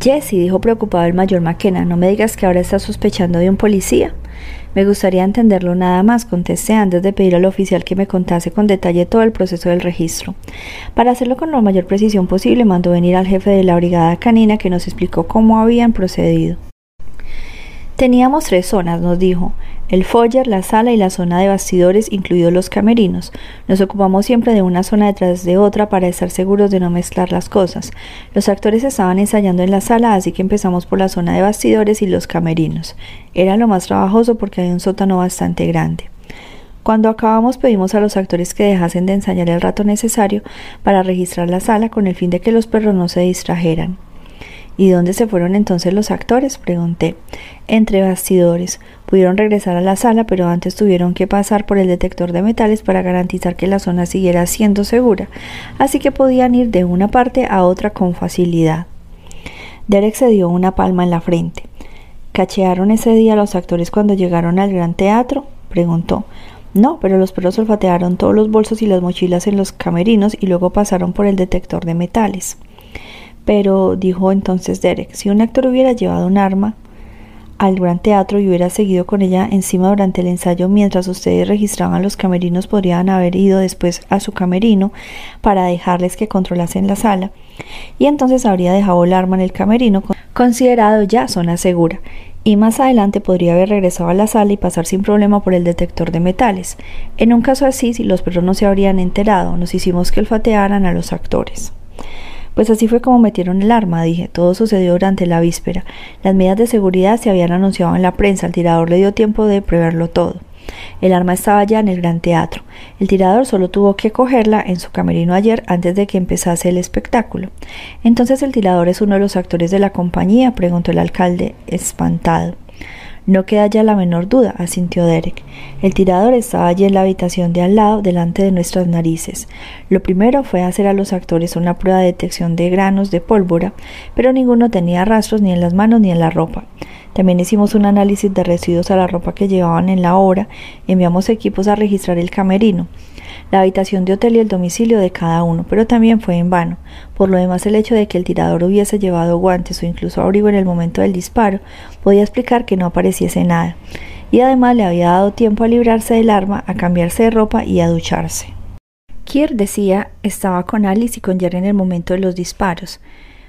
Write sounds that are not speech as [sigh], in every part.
Jesse, dijo preocupado el mayor McKenna, no me digas que ahora estás sospechando de un policía. Me gustaría entenderlo nada más, contesté antes de pedir al oficial que me contase con detalle todo el proceso del registro. Para hacerlo con la mayor precisión posible, mandó venir al jefe de la brigada canina que nos explicó cómo habían procedido. Teníamos tres zonas, nos dijo, el foyer, la sala y la zona de bastidores, incluidos los camerinos. Nos ocupamos siempre de una zona detrás de otra para estar seguros de no mezclar las cosas. Los actores estaban ensayando en la sala, así que empezamos por la zona de bastidores y los camerinos. Era lo más trabajoso porque hay un sótano bastante grande. Cuando acabamos pedimos a los actores que dejasen de ensayar el rato necesario para registrar la sala con el fin de que los perros no se distrajeran. ¿Y dónde se fueron entonces los actores? pregunté. Entre bastidores. Pudieron regresar a la sala, pero antes tuvieron que pasar por el detector de metales para garantizar que la zona siguiera siendo segura, así que podían ir de una parte a otra con facilidad. Derek se dio una palma en la frente. ¿Cachearon ese día los actores cuando llegaron al gran teatro? preguntó. No, pero los perros olfatearon todos los bolsos y las mochilas en los camerinos y luego pasaron por el detector de metales. Pero, dijo entonces Derek, si un actor hubiera llevado un arma al gran teatro y hubiera seguido con ella encima durante el ensayo mientras ustedes registraban los camerinos, podrían haber ido después a su camerino para dejarles que controlasen la sala. Y entonces habría dejado el arma en el camerino, considerado ya zona segura. Y más adelante podría haber regresado a la sala y pasar sin problema por el detector de metales. En un caso así, los perros no se habrían enterado, nos hicimos que olfatearan a los actores. Pues así fue como metieron el arma, dije. Todo sucedió durante la víspera. Las medidas de seguridad se habían anunciado en la prensa. El tirador le dio tiempo de preverlo todo. El arma estaba ya en el gran teatro. El tirador solo tuvo que cogerla en su camerino ayer antes de que empezase el espectáculo. Entonces el tirador es uno de los actores de la compañía, preguntó el alcalde, espantado. No queda ya la menor duda, asintió Derek. El tirador estaba allí en la habitación de al lado, delante de nuestras narices. Lo primero fue hacer a los actores una prueba de detección de granos de pólvora, pero ninguno tenía rastros ni en las manos ni en la ropa. También hicimos un análisis de residuos a la ropa que llevaban en la obra, enviamos equipos a registrar el camerino la habitación de hotel y el domicilio de cada uno, pero también fue en vano. Por lo demás, el hecho de que el tirador hubiese llevado guantes o incluso abrigo en el momento del disparo podía explicar que no apareciese nada. Y además le había dado tiempo a librarse del arma, a cambiarse de ropa y a ducharse. Kier decía estaba con Alice y con Jerry en el momento de los disparos.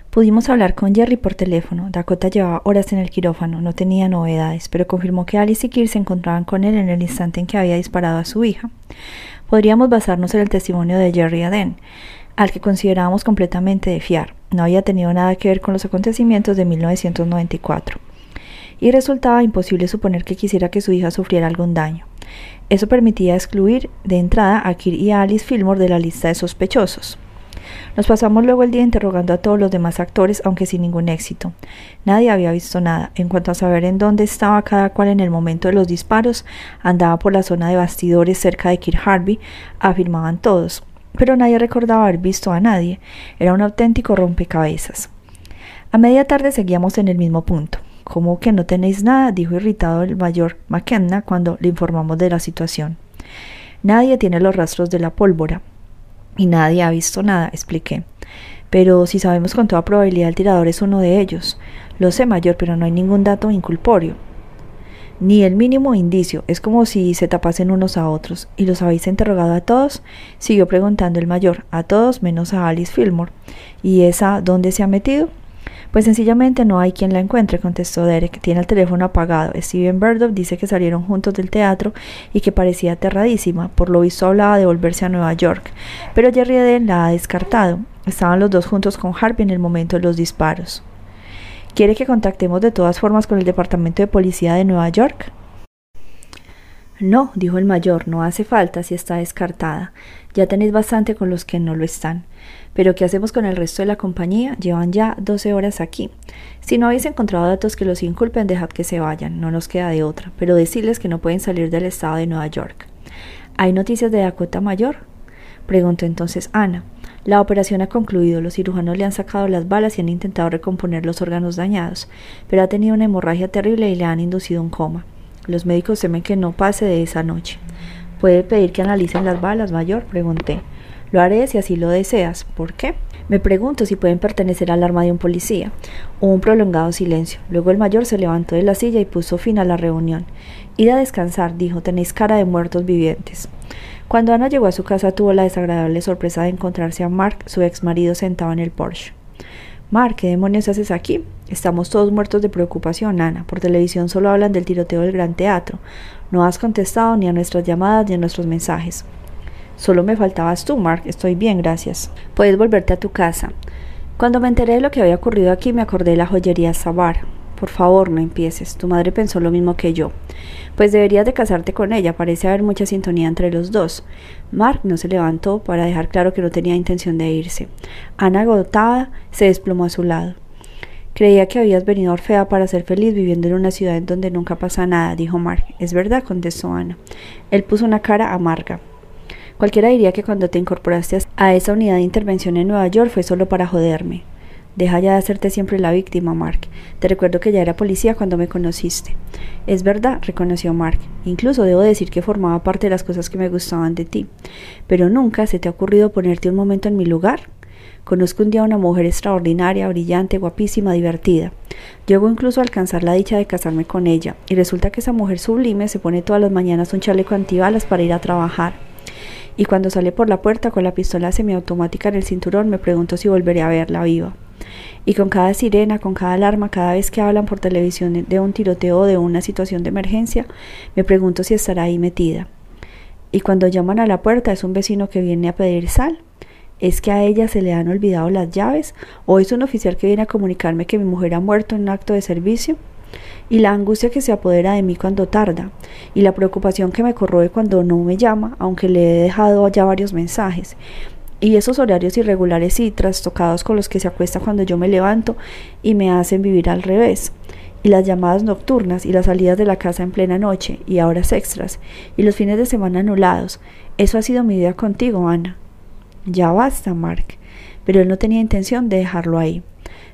Pudimos hablar con Jerry por teléfono. Dakota llevaba horas en el quirófano, no tenía novedades, pero confirmó que Alice y Kier se encontraban con él en el instante en que había disparado a su hija podríamos basarnos en el testimonio de Jerry Aden, al que considerábamos completamente de fiar. No había tenido nada que ver con los acontecimientos de 1994. Y resultaba imposible suponer que quisiera que su hija sufriera algún daño. Eso permitía excluir de entrada a Kir y a Alice Fillmore de la lista de sospechosos. Nos pasamos luego el día interrogando a todos los demás actores, aunque sin ningún éxito. Nadie había visto nada. En cuanto a saber en dónde estaba cada cual en el momento de los disparos, andaba por la zona de bastidores cerca de Kirk Harvey, afirmaban todos. Pero nadie recordaba haber visto a nadie. Era un auténtico rompecabezas. A media tarde seguíamos en el mismo punto. ¿Cómo que no tenéis nada? dijo irritado el mayor McKenna cuando le informamos de la situación. Nadie tiene los rastros de la pólvora y nadie ha visto nada, expliqué. Pero si sabemos con toda probabilidad el tirador es uno de ellos. Lo sé mayor, pero no hay ningún dato inculporio. Ni el mínimo indicio. Es como si se tapasen unos a otros. ¿Y los habéis interrogado a todos? Siguió preguntando el mayor. A todos menos a Alice Fillmore. ¿Y esa dónde se ha metido? Pues sencillamente no hay quien la encuentre, contestó Derek. Tiene el teléfono apagado. Steven Burdock dice que salieron juntos del teatro y que parecía aterradísima. Por lo visto hablaba de volverse a Nueva York. Pero Jerry Eden la ha descartado. Estaban los dos juntos con Harvey en el momento de los disparos. ¿Quiere que contactemos de todas formas con el Departamento de Policía de Nueva York? No, dijo el mayor, no hace falta si está descartada. Ya tenéis bastante con los que no lo están. Pero ¿qué hacemos con el resto de la compañía? Llevan ya 12 horas aquí. Si no habéis encontrado datos que los inculpen, dejad que se vayan, no nos queda de otra, pero decirles que no pueden salir del estado de Nueva York. ¿Hay noticias de Dakota Mayor? Preguntó entonces Ana. La operación ha concluido, los cirujanos le han sacado las balas y han intentado recomponer los órganos dañados, pero ha tenido una hemorragia terrible y le han inducido un coma. Los médicos temen que no pase de esa noche. ¿Puede pedir que analicen las balas, mayor? Pregunté. Lo haré si así lo deseas. ¿Por qué? Me pregunto si pueden pertenecer al arma de un policía. Hubo un prolongado silencio. Luego el mayor se levantó de la silla y puso fin a la reunión. Id a descansar, dijo, tenéis cara de muertos vivientes. Cuando Ana llegó a su casa tuvo la desagradable sorpresa de encontrarse a Mark, su ex marido, sentado en el Porsche. Mark, ¿qué demonios haces aquí? Estamos todos muertos de preocupación, Ana. Por televisión solo hablan del tiroteo del Gran Teatro. No has contestado ni a nuestras llamadas ni a nuestros mensajes. Solo me faltabas tú, Mark. Estoy bien, gracias. Puedes volverte a tu casa. Cuando me enteré de lo que había ocurrido aquí, me acordé de la joyería Sabar. Por favor, no empieces. Tu madre pensó lo mismo que yo. Pues deberías de casarte con ella. Parece haber mucha sintonía entre los dos. Mark no se levantó para dejar claro que no tenía intención de irse. Ana, agotada, se desplomó a su lado. Creía que habías venido Orfea para ser feliz viviendo en una ciudad en donde nunca pasa nada, dijo Mark. Es verdad, contestó Ana. Él puso una cara amarga. Cualquiera diría que cuando te incorporaste a esa unidad de intervención en Nueva York fue solo para joderme. Deja ya de hacerte siempre la víctima, Mark. Te recuerdo que ya era policía cuando me conociste. Es verdad, reconoció Mark. Incluso debo decir que formaba parte de las cosas que me gustaban de ti. Pero nunca se te ha ocurrido ponerte un momento en mi lugar. Conozco un día a una mujer extraordinaria, brillante, guapísima, divertida. Llego incluso a alcanzar la dicha de casarme con ella, y resulta que esa mujer sublime se pone todas las mañanas un chaleco antibalas para ir a trabajar y cuando sale por la puerta con la pistola semiautomática en el cinturón me pregunto si volveré a verla viva. Y con cada sirena, con cada alarma, cada vez que hablan por televisión de un tiroteo o de una situación de emergencia, me pregunto si estará ahí metida. Y cuando llaman a la puerta es un vecino que viene a pedir sal. ¿Es que a ella se le han olvidado las llaves? ¿O es un oficial que viene a comunicarme que mi mujer ha muerto en un acto de servicio? Y la angustia que se apodera de mí cuando tarda, y la preocupación que me corroe cuando no me llama, aunque le he dejado ya varios mensajes, y esos horarios irregulares y trastocados con los que se acuesta cuando yo me levanto y me hacen vivir al revés, y las llamadas nocturnas y las salidas de la casa en plena noche y horas extras, y los fines de semana anulados, eso ha sido mi vida contigo, Ana. Ya basta, Mark. Pero él no tenía intención de dejarlo ahí.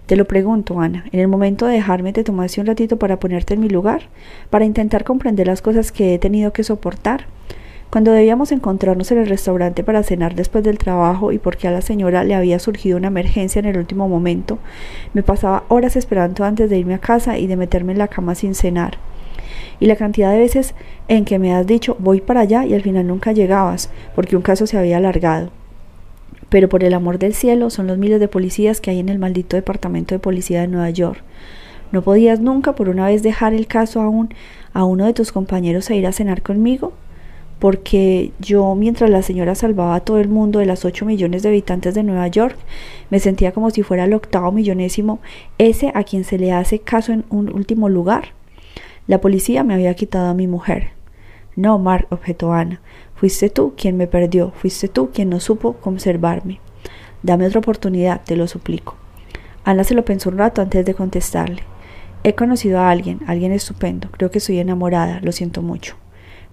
Te lo pregunto, Ana, en el momento de dejarme te tomaste un ratito para ponerte en mi lugar, para intentar comprender las cosas que he tenido que soportar. Cuando debíamos encontrarnos en el restaurante para cenar después del trabajo y porque a la señora le había surgido una emergencia en el último momento, me pasaba horas esperando antes de irme a casa y de meterme en la cama sin cenar. Y la cantidad de veces en que me has dicho voy para allá y al final nunca llegabas, porque un caso se había alargado pero por el amor del cielo son los miles de policías que hay en el maldito departamento de policía de Nueva York. ¿No podías nunca por una vez dejar el caso aún a uno de tus compañeros a ir a cenar conmigo? Porque yo, mientras la señora salvaba a todo el mundo de las ocho millones de habitantes de Nueva York, me sentía como si fuera el octavo millonésimo, ese a quien se le hace caso en un último lugar. La policía me había quitado a mi mujer. No, Mark, objetó Ana. Fuiste tú quien me perdió, fuiste tú quien no supo conservarme. Dame otra oportunidad, te lo suplico. Ana se lo pensó un rato antes de contestarle. He conocido a alguien, alguien estupendo. Creo que estoy enamorada, lo siento mucho.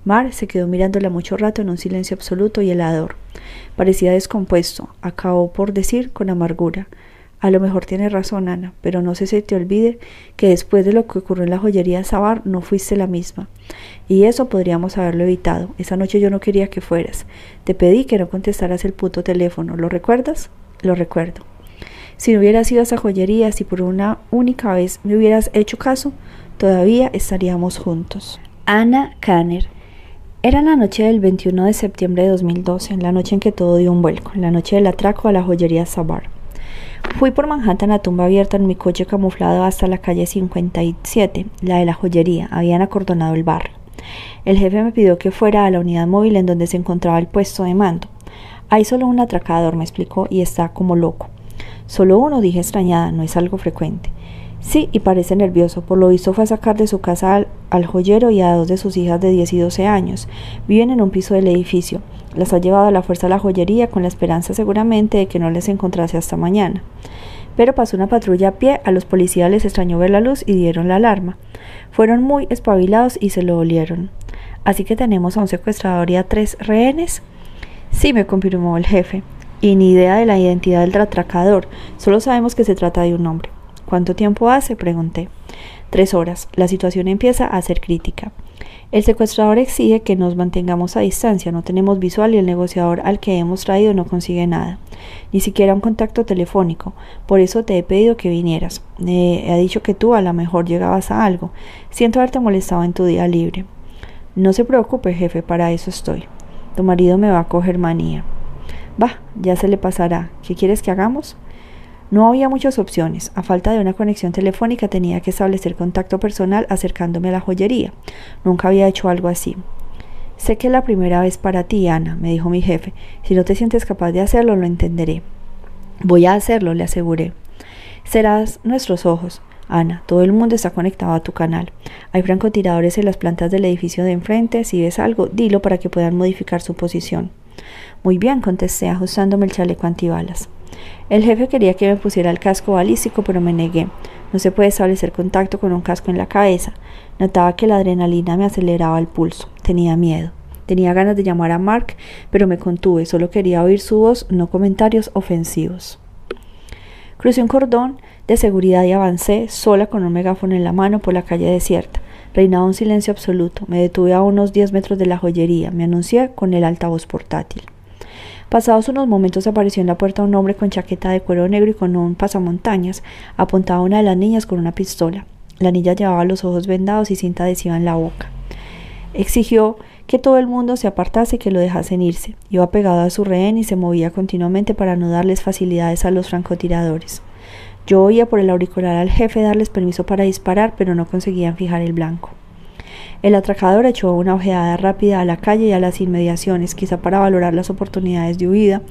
Mar se quedó mirándola mucho rato en un silencio absoluto y helador. Parecía descompuesto, acabó por decir con amargura. A lo mejor tiene razón, Ana, pero no se, se te olvide que después de lo que ocurrió en la joyería Sabar no fuiste la misma. Y eso podríamos haberlo evitado. Esa noche yo no quería que fueras. Te pedí que no contestaras el puto teléfono. ¿Lo recuerdas? Lo recuerdo. Si no hubieras ido a esa joyería, si por una única vez me hubieras hecho caso, todavía estaríamos juntos. Ana Kanner. Era la noche del 21 de septiembre de 2012, la noche en que todo dio un vuelco, la noche del atraco a la joyería Sabar. Fui por Manhattan a tumba abierta en mi coche camuflado hasta la calle 57, la de la joyería. Habían acordonado el barrio. El jefe me pidió que fuera a la unidad móvil en donde se encontraba el puesto de mando. Hay solo un atracador, me explicó, y está como loco. Solo uno, dije extrañada, no es algo frecuente. Sí, y parece nervioso. Por lo visto fue a sacar de su casa al, joyero y a dos de sus hijas de 10 y 12 años. Viven en un piso del edificio. Las ha llevado a la fuerza a la joyería con la esperanza seguramente de que no les encontrase hasta mañana. Pero pasó una patrulla a pie, a los policías les extrañó ver la luz y dieron la alarma. Fueron muy espabilados y se lo olieron. Así que tenemos a un secuestrador y a tres rehenes. Sí, me confirmó el jefe. Y ni idea de la identidad del atracador, solo sabemos que se trata de un hombre. ¿Cuánto tiempo hace? pregunté. Tres horas. La situación empieza a ser crítica. El secuestrador exige que nos mantengamos a distancia, no tenemos visual y el negociador al que hemos traído no consigue nada, ni siquiera un contacto telefónico. Por eso te he pedido que vinieras. Eh, he dicho que tú a lo mejor llegabas a algo. Siento haberte molestado en tu día libre. No se preocupe, jefe, para eso estoy. Tu marido me va a coger manía. Va, ya se le pasará. ¿Qué quieres que hagamos? No había muchas opciones. A falta de una conexión telefónica tenía que establecer contacto personal acercándome a la joyería. Nunca había hecho algo así. Sé que es la primera vez para ti, Ana, me dijo mi jefe. Si no te sientes capaz de hacerlo, lo entenderé. Voy a hacerlo, le aseguré. Serás nuestros ojos. Ana, todo el mundo está conectado a tu canal. Hay francotiradores en las plantas del edificio de enfrente. Si ves algo, dilo para que puedan modificar su posición. Muy bien, contesté, ajustándome el chaleco antibalas. El jefe quería que me pusiera el casco balístico, pero me negué. No se puede establecer contacto con un casco en la cabeza. Notaba que la adrenalina me aceleraba el pulso. Tenía miedo. Tenía ganas de llamar a Mark, pero me contuve. Solo quería oír su voz, no comentarios ofensivos. Crucé un cordón de seguridad y avancé, sola con un megáfono en la mano, por la calle desierta. Reinaba un silencio absoluto. Me detuve a unos diez metros de la joyería. Me anuncié con el altavoz portátil. Pasados unos momentos apareció en la puerta un hombre con chaqueta de cuero negro y con un pasamontañas. Apuntaba a una de las niñas con una pistola. La niña llevaba los ojos vendados y cinta adhesiva en la boca. Exigió que todo el mundo se apartase y que lo dejasen irse. Iba pegado a su rehén y se movía continuamente para no darles facilidades a los francotiradores. Yo oía por el auricular al jefe darles permiso para disparar, pero no conseguían fijar el blanco. El atracador echó una ojeada rápida a la calle y a las inmediaciones, quizá para valorar las oportunidades de huida,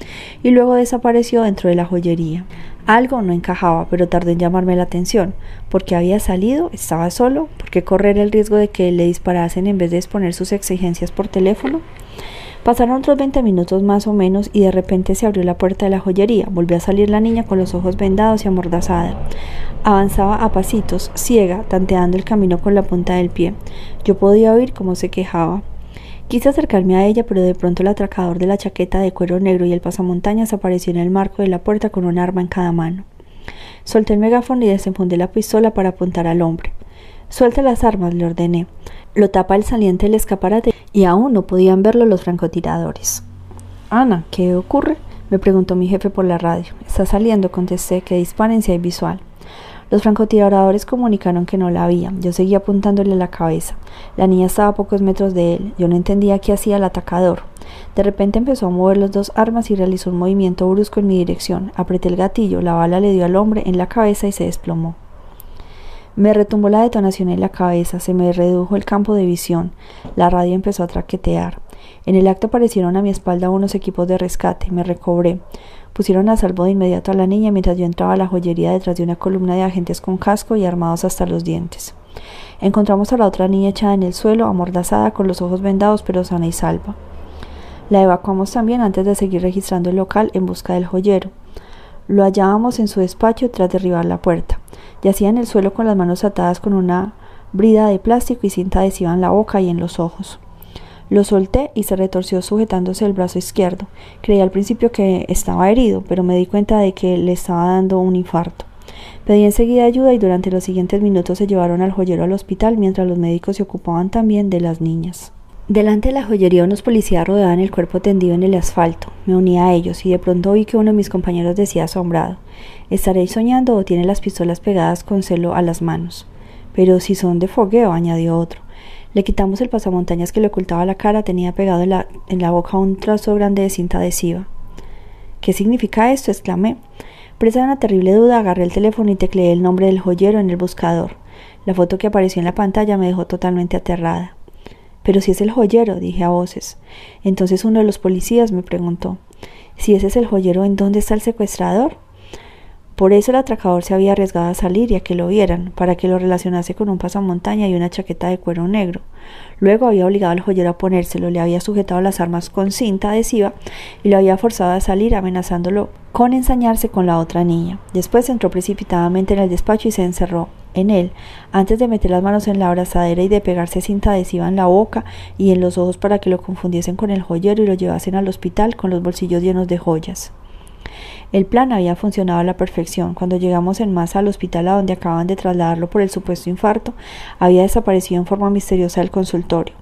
y luego desapareció dentro de la joyería. Algo no encajaba, pero tardó en llamarme la atención. ¿Por qué había salido? ¿Estaba solo? ¿Por qué correr el riesgo de que le disparasen en vez de exponer sus exigencias por teléfono? Pasaron otros veinte minutos más o menos y de repente se abrió la puerta de la joyería. Volvió a salir la niña con los ojos vendados y amordazada. Avanzaba a pasitos, ciega, tanteando el camino con la punta del pie. Yo podía oír cómo se quejaba. Quise acercarme a ella, pero de pronto el atracador de la chaqueta de cuero negro y el pasamontañas apareció en el marco de la puerta con un arma en cada mano. Solté el megáfono y desenfundé la pistola para apuntar al hombre. Suelte las armas, le ordené. Lo tapa el saliente del escaparate y aún no podían verlo los francotiradores. Ana, ¿qué ocurre? me preguntó mi jefe por la radio. Está saliendo, contesté, que disparen si hay visual. Los francotiradores comunicaron que no la había. Yo seguía apuntándole la cabeza. La niña estaba a pocos metros de él. Yo no entendía qué hacía el atacador. De repente empezó a mover las dos armas y realizó un movimiento brusco en mi dirección. Apreté el gatillo, la bala le dio al hombre en la cabeza y se desplomó. Me retumbó la detonación en la cabeza, se me redujo el campo de visión. La radio empezó a traquetear. En el acto aparecieron a mi espalda unos equipos de rescate. Me recobré. Pusieron a salvo de inmediato a la niña mientras yo entraba a la joyería detrás de una columna de agentes con casco y armados hasta los dientes. Encontramos a la otra niña echada en el suelo, amordazada, con los ojos vendados, pero sana y salva. La evacuamos también antes de seguir registrando el local en busca del joyero. Lo hallábamos en su despacho tras derribar la puerta. Yacía en el suelo con las manos atadas con una brida de plástico y cinta adhesiva en la boca y en los ojos. Lo solté y se retorció sujetándose el brazo izquierdo. Creí al principio que estaba herido, pero me di cuenta de que le estaba dando un infarto. Pedí enseguida ayuda y durante los siguientes minutos se llevaron al joyero al hospital mientras los médicos se ocupaban también de las niñas. Delante de la joyería unos policías rodeaban el cuerpo tendido en el asfalto. Me uní a ellos y de pronto oí que uno de mis compañeros decía asombrado ¿Estaréis soñando o tiene las pistolas pegadas con celo a las manos? Pero si son de fogueo, añadió otro. Le quitamos el pasamontañas que le ocultaba la cara, tenía pegado en la, en la boca un trozo grande de cinta adhesiva. ¿Qué significa esto? exclamé. Presa de una terrible duda, agarré el teléfono y tecleé el nombre del joyero en el buscador. La foto que apareció en la pantalla me dejó totalmente aterrada. Pero si es el joyero, dije a voces. Entonces uno de los policías me preguntó si ese es el joyero, ¿en dónde está el secuestrador? Por eso el atracador se había arriesgado a salir y a que lo vieran, para que lo relacionase con un pasamontaña y una chaqueta de cuero negro. Luego había obligado al joyero a ponérselo, le había sujetado las armas con cinta adhesiva y lo había forzado a salir amenazándolo con ensañarse con la otra niña. Después entró precipitadamente en el despacho y se encerró en él, antes de meter las manos en la abrazadera y de pegarse cinta adhesiva en la boca y en los ojos para que lo confundiesen con el joyero y lo llevasen al hospital con los bolsillos llenos de joyas. El plan había funcionado a la perfección. Cuando llegamos en masa al hospital a donde acaban de trasladarlo por el supuesto infarto, había desaparecido en forma misteriosa del consultorio.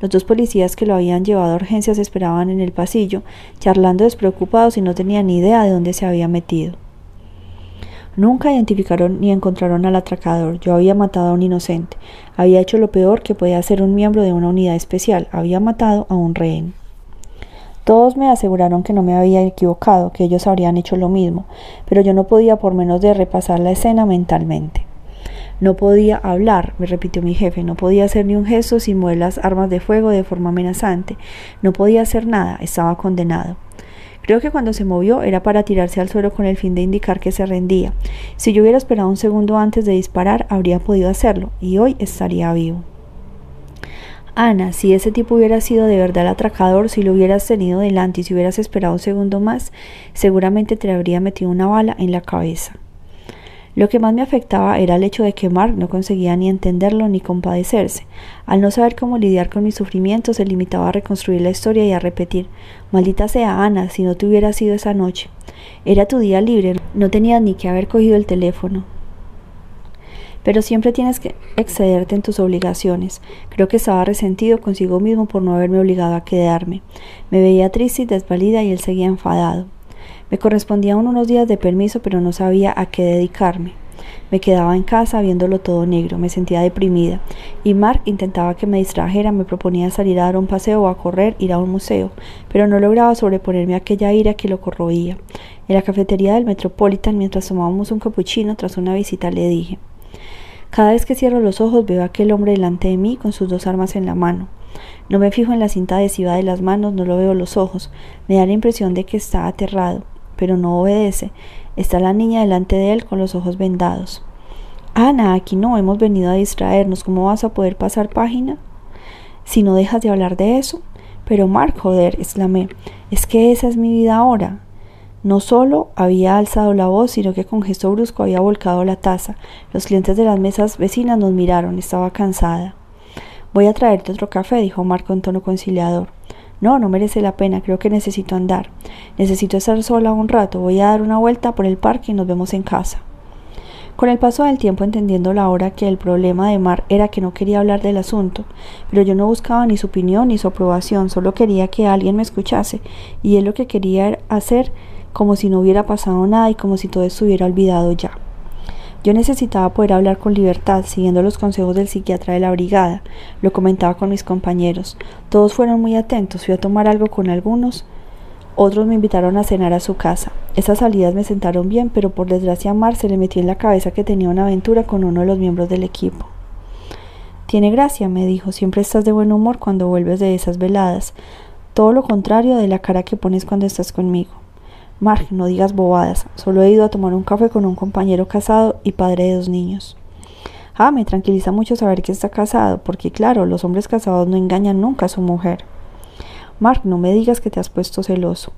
Los dos policías que lo habían llevado a urgencias esperaban en el pasillo, charlando despreocupados y no tenían ni idea de dónde se había metido. Nunca identificaron ni encontraron al atracador. Yo había matado a un inocente. Había hecho lo peor que puede hacer un miembro de una unidad especial. Había matado a un rehén. Todos me aseguraron que no me había equivocado, que ellos habrían hecho lo mismo, pero yo no podía por menos de repasar la escena mentalmente. No podía hablar, me repitió mi jefe, no podía hacer ni un gesto sin mover las armas de fuego de forma amenazante, no podía hacer nada, estaba condenado. Creo que cuando se movió era para tirarse al suelo con el fin de indicar que se rendía. Si yo hubiera esperado un segundo antes de disparar, habría podido hacerlo, y hoy estaría vivo. Ana, si ese tipo hubiera sido de verdad atracador, si lo hubieras tenido delante y si hubieras esperado un segundo más, seguramente te habría metido una bala en la cabeza. Lo que más me afectaba era el hecho de que Mark no conseguía ni entenderlo ni compadecerse. Al no saber cómo lidiar con mis sufrimientos, se limitaba a reconstruir la historia y a repetir Maldita sea Ana, si no te hubiera sido esa noche. Era tu día libre, no tenías ni que haber cogido el teléfono pero siempre tienes que excederte en tus obligaciones. Creo que estaba resentido consigo mismo por no haberme obligado a quedarme. Me veía triste y desvalida y él seguía enfadado. Me correspondían unos días de permiso, pero no sabía a qué dedicarme. Me quedaba en casa viéndolo todo negro, me sentía deprimida, y Mark intentaba que me distrajera, me proponía salir a dar un paseo o a correr, ir a un museo, pero no lograba sobreponerme a aquella ira que lo corroía. En la cafetería del Metropolitan, mientras tomábamos un capuchino tras una visita, le dije cada vez que cierro los ojos veo a aquel hombre delante de mí con sus dos armas en la mano. No me fijo en la cinta adhesiva de las manos, no lo veo los ojos. Me da la impresión de que está aterrado, pero no obedece. Está la niña delante de él con los ojos vendados. Ana, aquí no hemos venido a distraernos. ¿Cómo vas a poder pasar página? Si no dejas de hablar de eso. Pero Mark, joder, exclamé, es que esa es mi vida ahora. No solo había alzado la voz, sino que con gesto brusco había volcado la taza. Los clientes de las mesas vecinas nos miraron. Estaba cansada. Voy a traerte otro café, dijo Marco en tono conciliador. No, no merece la pena. Creo que necesito andar. Necesito estar sola un rato. Voy a dar una vuelta por el parque y nos vemos en casa. Con el paso del tiempo entendiendo la hora que el problema de Mar era que no quería hablar del asunto, pero yo no buscaba ni su opinión ni su aprobación, solo quería que alguien me escuchase, y él lo que quería hacer como si no hubiera pasado nada y como si todo estuviera olvidado ya. Yo necesitaba poder hablar con libertad, siguiendo los consejos del psiquiatra de la brigada. Lo comentaba con mis compañeros. Todos fueron muy atentos. Fui a tomar algo con algunos. Otros me invitaron a cenar a su casa. Esas salidas me sentaron bien, pero por desgracia a Mar se le metió en la cabeza que tenía una aventura con uno de los miembros del equipo. Tiene gracia, me dijo. Siempre estás de buen humor cuando vuelves de esas veladas. Todo lo contrario de la cara que pones cuando estás conmigo. Mark, no digas bobadas. Solo he ido a tomar un café con un compañero casado y padre de dos niños. Ah, me tranquiliza mucho saber que está casado, porque claro, los hombres casados no engañan nunca a su mujer. Mark, no me digas que te has puesto celoso.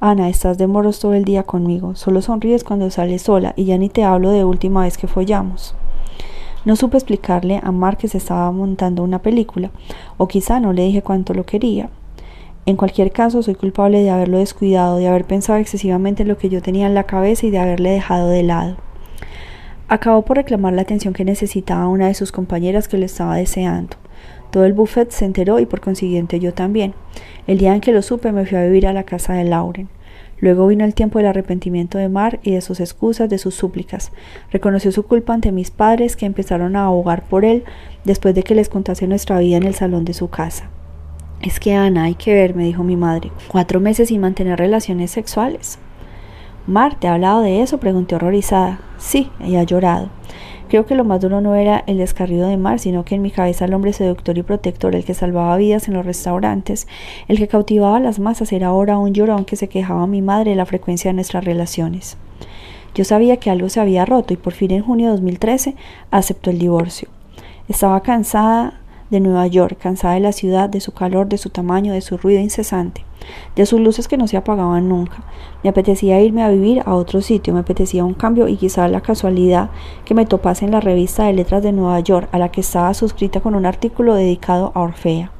Ana, estás de moros todo el día conmigo. Solo sonríes cuando sales sola y ya ni te hablo de última vez que follamos. No supe explicarle a Mark que se estaba montando una película, o quizá no le dije cuánto lo quería. En cualquier caso, soy culpable de haberlo descuidado, de haber pensado excesivamente en lo que yo tenía en la cabeza y de haberle dejado de lado. Acabó por reclamar la atención que necesitaba una de sus compañeras que lo estaba deseando. Todo el buffet se enteró y por consiguiente yo también. El día en que lo supe me fui a vivir a la casa de Lauren. Luego vino el tiempo del arrepentimiento de Mar y de sus excusas, de sus súplicas. Reconoció su culpa ante mis padres que empezaron a abogar por él después de que les contase nuestra vida en el salón de su casa. Es que Ana, hay que ver, me dijo mi madre, cuatro meses sin mantener relaciones sexuales. Mar, ¿te ha hablado de eso? pregunté horrorizada. Sí, ella ha llorado. Creo que lo más duro no era el descarrido de Mar, sino que en mi cabeza el hombre seductor y protector, el que salvaba vidas en los restaurantes, el que cautivaba las masas, era ahora un llorón que se quejaba a mi madre de la frecuencia de nuestras relaciones. Yo sabía que algo se había roto y por fin en junio de 2013 aceptó el divorcio. Estaba cansada de Nueva York, cansada de la ciudad, de su calor, de su tamaño, de su ruido incesante, de sus luces que no se apagaban nunca. Me apetecía irme a vivir a otro sitio, me apetecía un cambio y quizá la casualidad que me topase en la revista de letras de Nueva York, a la que estaba suscrita con un artículo dedicado a Orfea.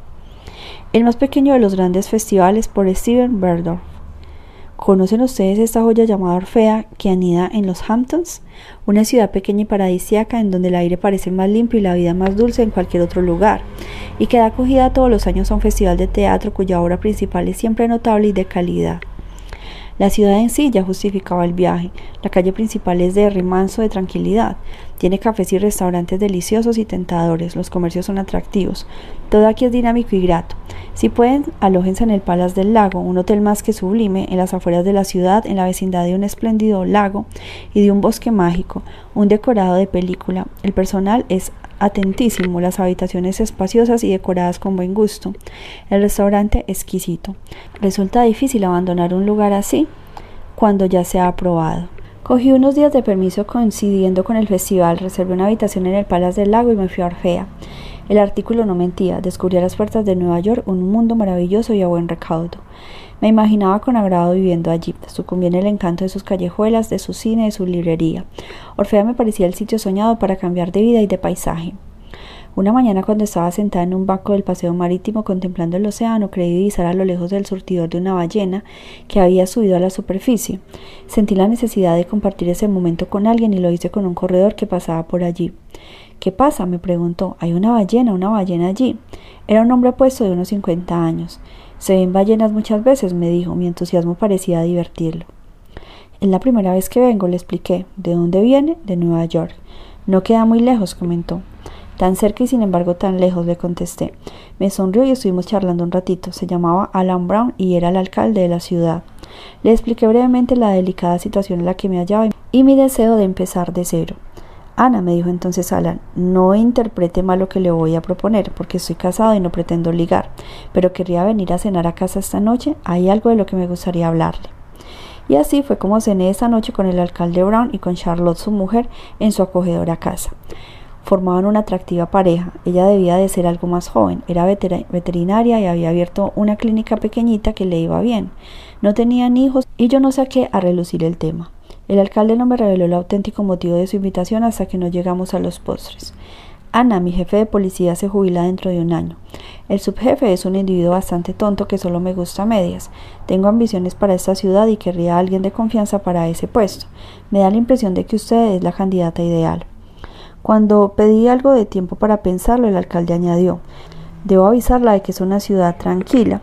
El más pequeño de los grandes festivales por Steven Berdorf. ¿Conocen ustedes esta joya llamada Orfea que anida en los Hamptons? Una ciudad pequeña y paradisíaca en donde el aire parece más limpio y la vida más dulce en cualquier otro lugar, y que da acogida todos los años a un festival de teatro cuya obra principal es siempre notable y de calidad. La ciudad en sí ya justificaba el viaje. La calle principal es de remanso de tranquilidad. Tiene cafés y restaurantes deliciosos y tentadores. Los comercios son atractivos. Todo aquí es dinámico y grato. Si pueden, alójense en el Palace del Lago, un hotel más que sublime, en las afueras de la ciudad, en la vecindad de un espléndido lago y de un bosque mágico, un decorado de película. El personal es atentísimo, las habitaciones espaciosas y decoradas con buen gusto, el restaurante exquisito. Resulta difícil abandonar un lugar así cuando ya se ha aprobado. Cogí unos días de permiso coincidiendo con el festival, reservé una habitación en el Palace del Lago y me fui a Orfea. El artículo no mentía, descubrí a las puertas de Nueva York un mundo maravilloso y a buen recaudo. Me imaginaba con agrado viviendo allí, sucumbí en el encanto de sus callejuelas, de su cine, de su librería. Orfea me parecía el sitio soñado para cambiar de vida y de paisaje. Una mañana cuando estaba sentada en un banco del paseo marítimo contemplando el océano, creí divisar a lo lejos del surtidor de una ballena que había subido a la superficie. Sentí la necesidad de compartir ese momento con alguien y lo hice con un corredor que pasaba por allí. ¿Qué pasa? me preguntó. Hay una ballena, una ballena allí. Era un hombre puesto de unos cincuenta años. Se ven ballenas muchas veces, me dijo. Mi entusiasmo parecía divertirlo. Es la primera vez que vengo, le expliqué. ¿De dónde viene? De Nueva York. No queda muy lejos, comentó. Tan cerca y sin embargo tan lejos, le contesté. Me sonrió y estuvimos charlando un ratito. Se llamaba Alan Brown y era el alcalde de la ciudad. Le expliqué brevemente la delicada situación en la que me hallaba y mi deseo de empezar de cero. Ana, me dijo entonces Alan, no interprete mal lo que le voy a proponer, porque estoy casado y no pretendo ligar, pero querría venir a cenar a casa esta noche, hay algo de lo que me gustaría hablarle. Y así fue como cené esa noche con el alcalde Brown y con Charlotte, su mujer, en su acogedora casa. Formaban una atractiva pareja. Ella debía de ser algo más joven, era veterinaria y había abierto una clínica pequeñita que le iba bien. No tenían hijos y yo no saqué a relucir el tema. El alcalde no me reveló el auténtico motivo de su invitación hasta que no llegamos a los postres. Ana, mi jefe de policía, se jubila dentro de un año. El subjefe es un individuo bastante tonto que solo me gusta medias. Tengo ambiciones para esta ciudad y querría a alguien de confianza para ese puesto. Me da la impresión de que usted es la candidata ideal. Cuando pedí algo de tiempo para pensarlo, el alcalde añadió Debo avisarla de que es una ciudad tranquila.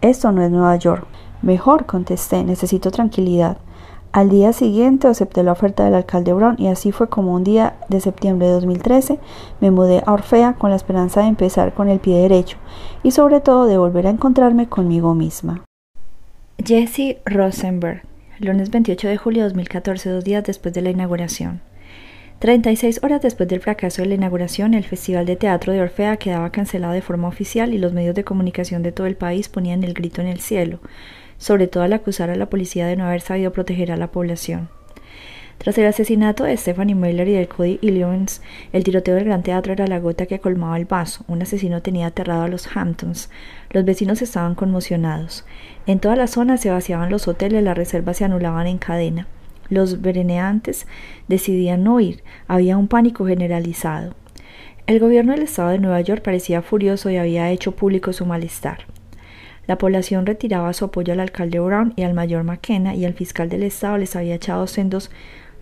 Esto no es Nueva York. Mejor, contesté, necesito tranquilidad. Al día siguiente acepté la oferta del alcalde Brown y así fue como un día de septiembre de 2013 me mudé a Orfea con la esperanza de empezar con el pie derecho y sobre todo de volver a encontrarme conmigo misma. Jessie Rosenberg, lunes 28 de julio de 2014, dos días después de la inauguración. 36 horas después del fracaso de la inauguración, el Festival de Teatro de Orfea quedaba cancelado de forma oficial y los medios de comunicación de todo el país ponían el grito en el cielo sobre todo al acusar a la policía de no haber sabido proteger a la población. Tras el asesinato de Stephanie Miller y de Cody Illions, el tiroteo del Gran Teatro era la gota que colmaba el vaso. Un asesino tenía aterrado a los Hamptons. Los vecinos estaban conmocionados. En toda la zona se vaciaban los hoteles, las reservas se anulaban en cadena. Los vereneantes decidían no ir. Había un pánico generalizado. El gobierno del estado de Nueva York parecía furioso y había hecho público su malestar. La población retiraba su apoyo al alcalde Brown y al mayor McKenna y al fiscal del estado les había echado sendos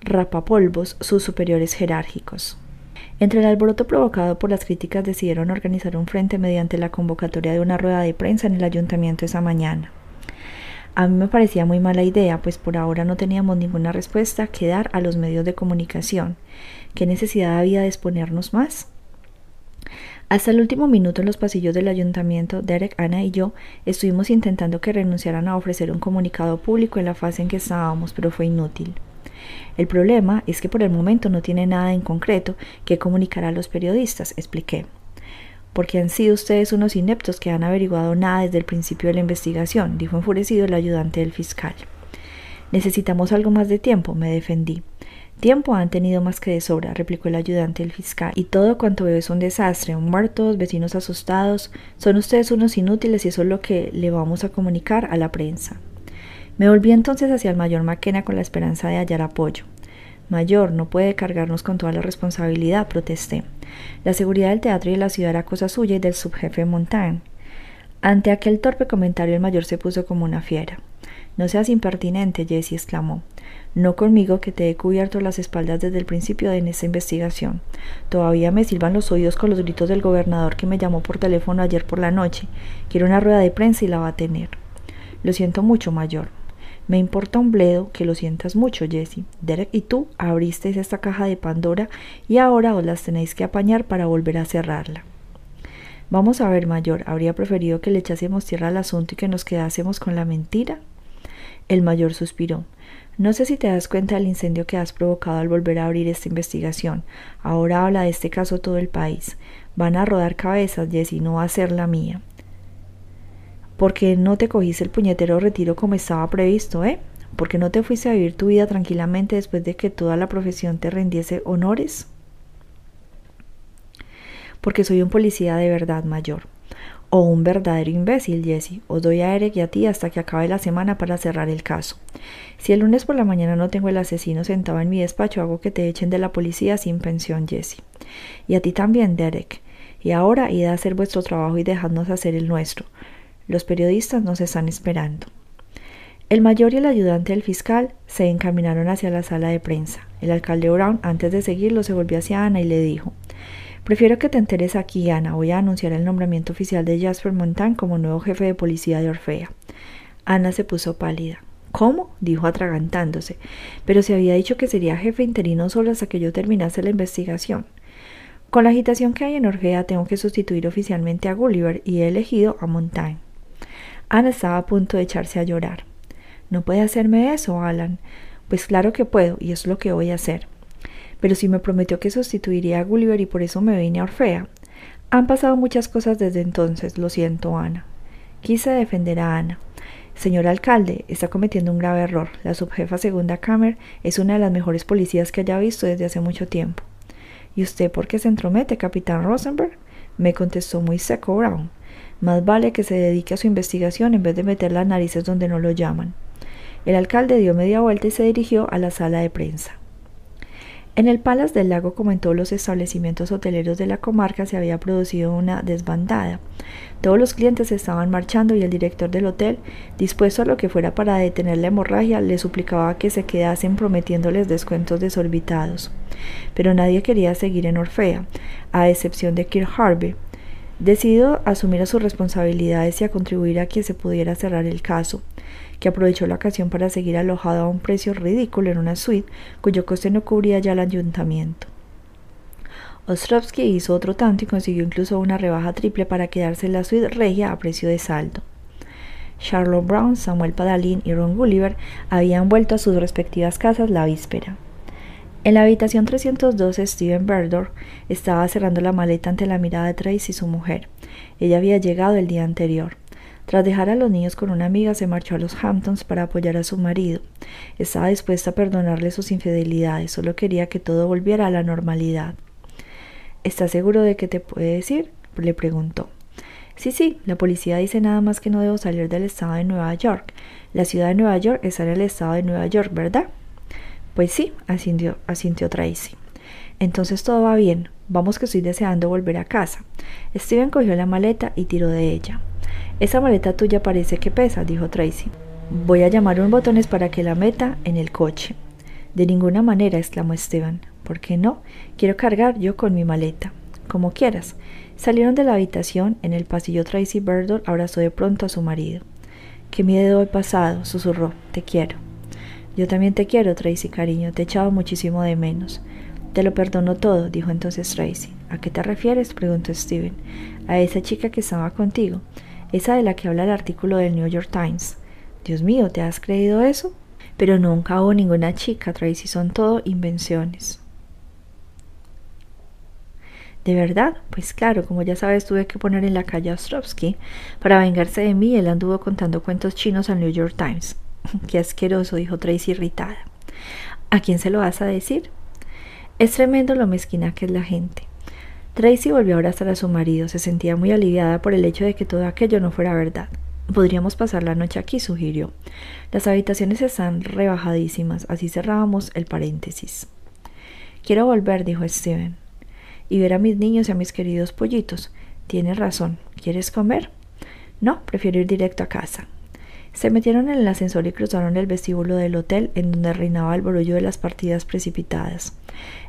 rapapolvos sus superiores jerárquicos. Entre el alboroto provocado por las críticas decidieron organizar un frente mediante la convocatoria de una rueda de prensa en el ayuntamiento esa mañana. A mí me parecía muy mala idea, pues por ahora no teníamos ninguna respuesta que dar a los medios de comunicación. ¿Qué necesidad había de exponernos más? Hasta el último minuto en los pasillos del ayuntamiento, Derek, Ana y yo estuvimos intentando que renunciaran a ofrecer un comunicado público en la fase en que estábamos, pero fue inútil. El problema es que por el momento no tiene nada en concreto que comunicar a los periodistas, expliqué. Porque han sido ustedes unos ineptos que han averiguado nada desde el principio de la investigación, dijo enfurecido el ayudante del fiscal. Necesitamos algo más de tiempo, me defendí. Tiempo han tenido más que de sobra, replicó el ayudante del fiscal, y todo cuanto veo es un desastre, muertos, vecinos asustados, son ustedes unos inútiles y eso es lo que le vamos a comunicar a la prensa. Me volví entonces hacia el mayor Maquena con la esperanza de hallar apoyo. Mayor, no puede cargarnos con toda la responsabilidad, protesté. La seguridad del teatro y de la ciudad era cosa suya y del subjefe Montaigne. Ante aquel torpe comentario el mayor se puso como una fiera. No seas impertinente, Jessie exclamó. No conmigo que te he cubierto las espaldas desde el principio de esta investigación. Todavía me silban los oídos con los gritos del gobernador que me llamó por teléfono ayer por la noche. Quiero una rueda de prensa y la va a tener. Lo siento mucho, mayor. Me importa un bledo que lo sientas mucho, Jessie. Derek y tú abristeis esta caja de Pandora y ahora os las tenéis que apañar para volver a cerrarla. Vamos a ver, mayor, ¿habría preferido que le echásemos tierra al asunto y que nos quedásemos con la mentira? El mayor suspiró. No sé si te das cuenta del incendio que has provocado al volver a abrir esta investigación. Ahora habla de este caso todo el país. Van a rodar cabezas, Jessie, no va a ser la mía. ¿Por qué no te cogiste el puñetero retiro como estaba previsto, eh? ¿Por qué no te fuiste a vivir tu vida tranquilamente después de que toda la profesión te rindiese honores? Porque soy un policía de verdad mayor o un verdadero imbécil, Jesse. Os doy a Eric y a ti hasta que acabe la semana para cerrar el caso. Si el lunes por la mañana no tengo el asesino sentado en mi despacho, hago que te echen de la policía sin pensión, Jesse. Y a ti también, Derek. Y ahora id a hacer vuestro trabajo y dejadnos hacer el nuestro. Los periodistas nos están esperando. El mayor y el ayudante del fiscal se encaminaron hacia la sala de prensa. El alcalde Brown, antes de seguirlo, se volvió hacia Ana y le dijo Prefiero que te enteres aquí, Ana. Voy a anunciar el nombramiento oficial de Jasper Montan como nuevo jefe de policía de Orfea. Ana se puso pálida. ¿Cómo? dijo atragantándose. Pero se había dicho que sería jefe interino solo hasta que yo terminase la investigación. Con la agitación que hay en Orfea tengo que sustituir oficialmente a Gulliver y he elegido a Montaigne. Ana estaba a punto de echarse a llorar. No puede hacerme eso, Alan. Pues claro que puedo, y es lo que voy a hacer pero si me prometió que sustituiría a Gulliver y por eso me vine a Orfea. Han pasado muchas cosas desde entonces, lo siento, Ana. Quise defender a Ana. Señor alcalde, está cometiendo un grave error. La subjefa segunda Kramer es una de las mejores policías que haya visto desde hace mucho tiempo. ¿Y usted por qué se entromete, capitán Rosenberg? me contestó muy seco Brown. Más vale que se dedique a su investigación en vez de meter las narices donde no lo llaman. El alcalde dio media vuelta y se dirigió a la sala de prensa. En el Palace del Lago, como en todos los establecimientos hoteleros de la comarca, se había producido una desbandada. Todos los clientes estaban marchando y el director del hotel, dispuesto a lo que fuera para detener la hemorragia, le suplicaba que se quedasen prometiéndoles descuentos desorbitados. Pero nadie quería seguir en Orfea, a excepción de Kirk Harvey. Decidido a asumir sus responsabilidades y a contribuir a que se pudiera cerrar el caso que aprovechó la ocasión para seguir alojado a un precio ridículo en una suite cuyo coste no cubría ya el ayuntamiento. Ostrovsky hizo otro tanto y consiguió incluso una rebaja triple para quedarse en la suite regia a precio de saldo. Charlotte Brown, Samuel Padalín y Ron Gulliver habían vuelto a sus respectivas casas la víspera. En la habitación 312, Steven Berdor estaba cerrando la maleta ante la mirada de Tracy y su mujer. Ella había llegado el día anterior. Tras dejar a los niños con una amiga, se marchó a los Hamptons para apoyar a su marido. Estaba dispuesta a perdonarle sus infidelidades, solo quería que todo volviera a la normalidad. ¿Estás seguro de qué te puede decir? le preguntó. Sí, sí, la policía dice nada más que no debo salir del estado de Nueva York. La ciudad de Nueva York está en el estado de Nueva York, ¿verdad? Pues sí, asintió, asintió Tracy. Entonces todo va bien. Vamos que estoy deseando volver a casa. Steven cogió la maleta y tiró de ella. Esa maleta tuya parece que pesa, dijo Tracy. Voy a llamar un botones para que la meta en el coche. De ninguna manera, exclamó Esteban. ¿Por qué no? Quiero cargar yo con mi maleta. Como quieras. Salieron de la habitación. En el pasillo Tracy Burdle abrazó de pronto a su marido. Qué miedo he pasado, susurró. Te quiero. Yo también te quiero, Tracy, cariño. Te he echado muchísimo de menos. Te lo perdono todo, dijo entonces Tracy. ¿A qué te refieres? preguntó Steven. A esa chica que estaba contigo esa de la que habla el artículo del New York Times. Dios mío, ¿te has creído eso? Pero nunca hubo ninguna chica, Tracy, son todo invenciones. ¿De verdad? Pues claro, como ya sabes, tuve que poner en la calle a Ostrovsky. Para vengarse de mí, él anduvo contando cuentos chinos al New York Times. [laughs] Qué asqueroso, dijo Tracy irritada. ¿A quién se lo vas a decir? Es tremendo lo mezquina que es la gente. Tracy volvió a abrazar a su marido. Se sentía muy aliviada por el hecho de que todo aquello no fuera verdad. Podríamos pasar la noche aquí, sugirió. Las habitaciones están rebajadísimas, así cerrábamos el paréntesis. Quiero volver, dijo Steven, y ver a mis niños y a mis queridos pollitos. Tienes razón. ¿Quieres comer? No, prefiero ir directo a casa. Se metieron en el ascensor y cruzaron el vestíbulo del hotel, en donde reinaba el barullo de las partidas precipitadas.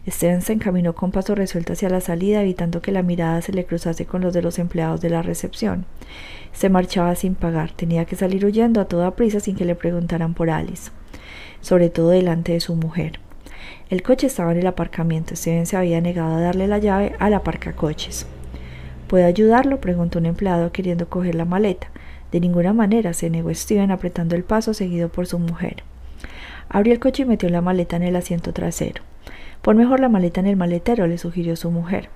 Steven se encaminó con paso resuelto hacia la salida, evitando que la mirada se le cruzase con los de los empleados de la recepción. Se marchaba sin pagar, tenía que salir huyendo a toda prisa sin que le preguntaran por Alice, sobre todo delante de su mujer. El coche estaba en el aparcamiento. Steven se había negado a darle la llave al aparcacoches. ¿Puede ayudarlo? preguntó un empleado queriendo coger la maleta. De ninguna manera se negó Steven apretando el paso seguido por su mujer. Abrió el coche y metió la maleta en el asiento trasero. Pon mejor la maleta en el maletero, le sugirió su mujer.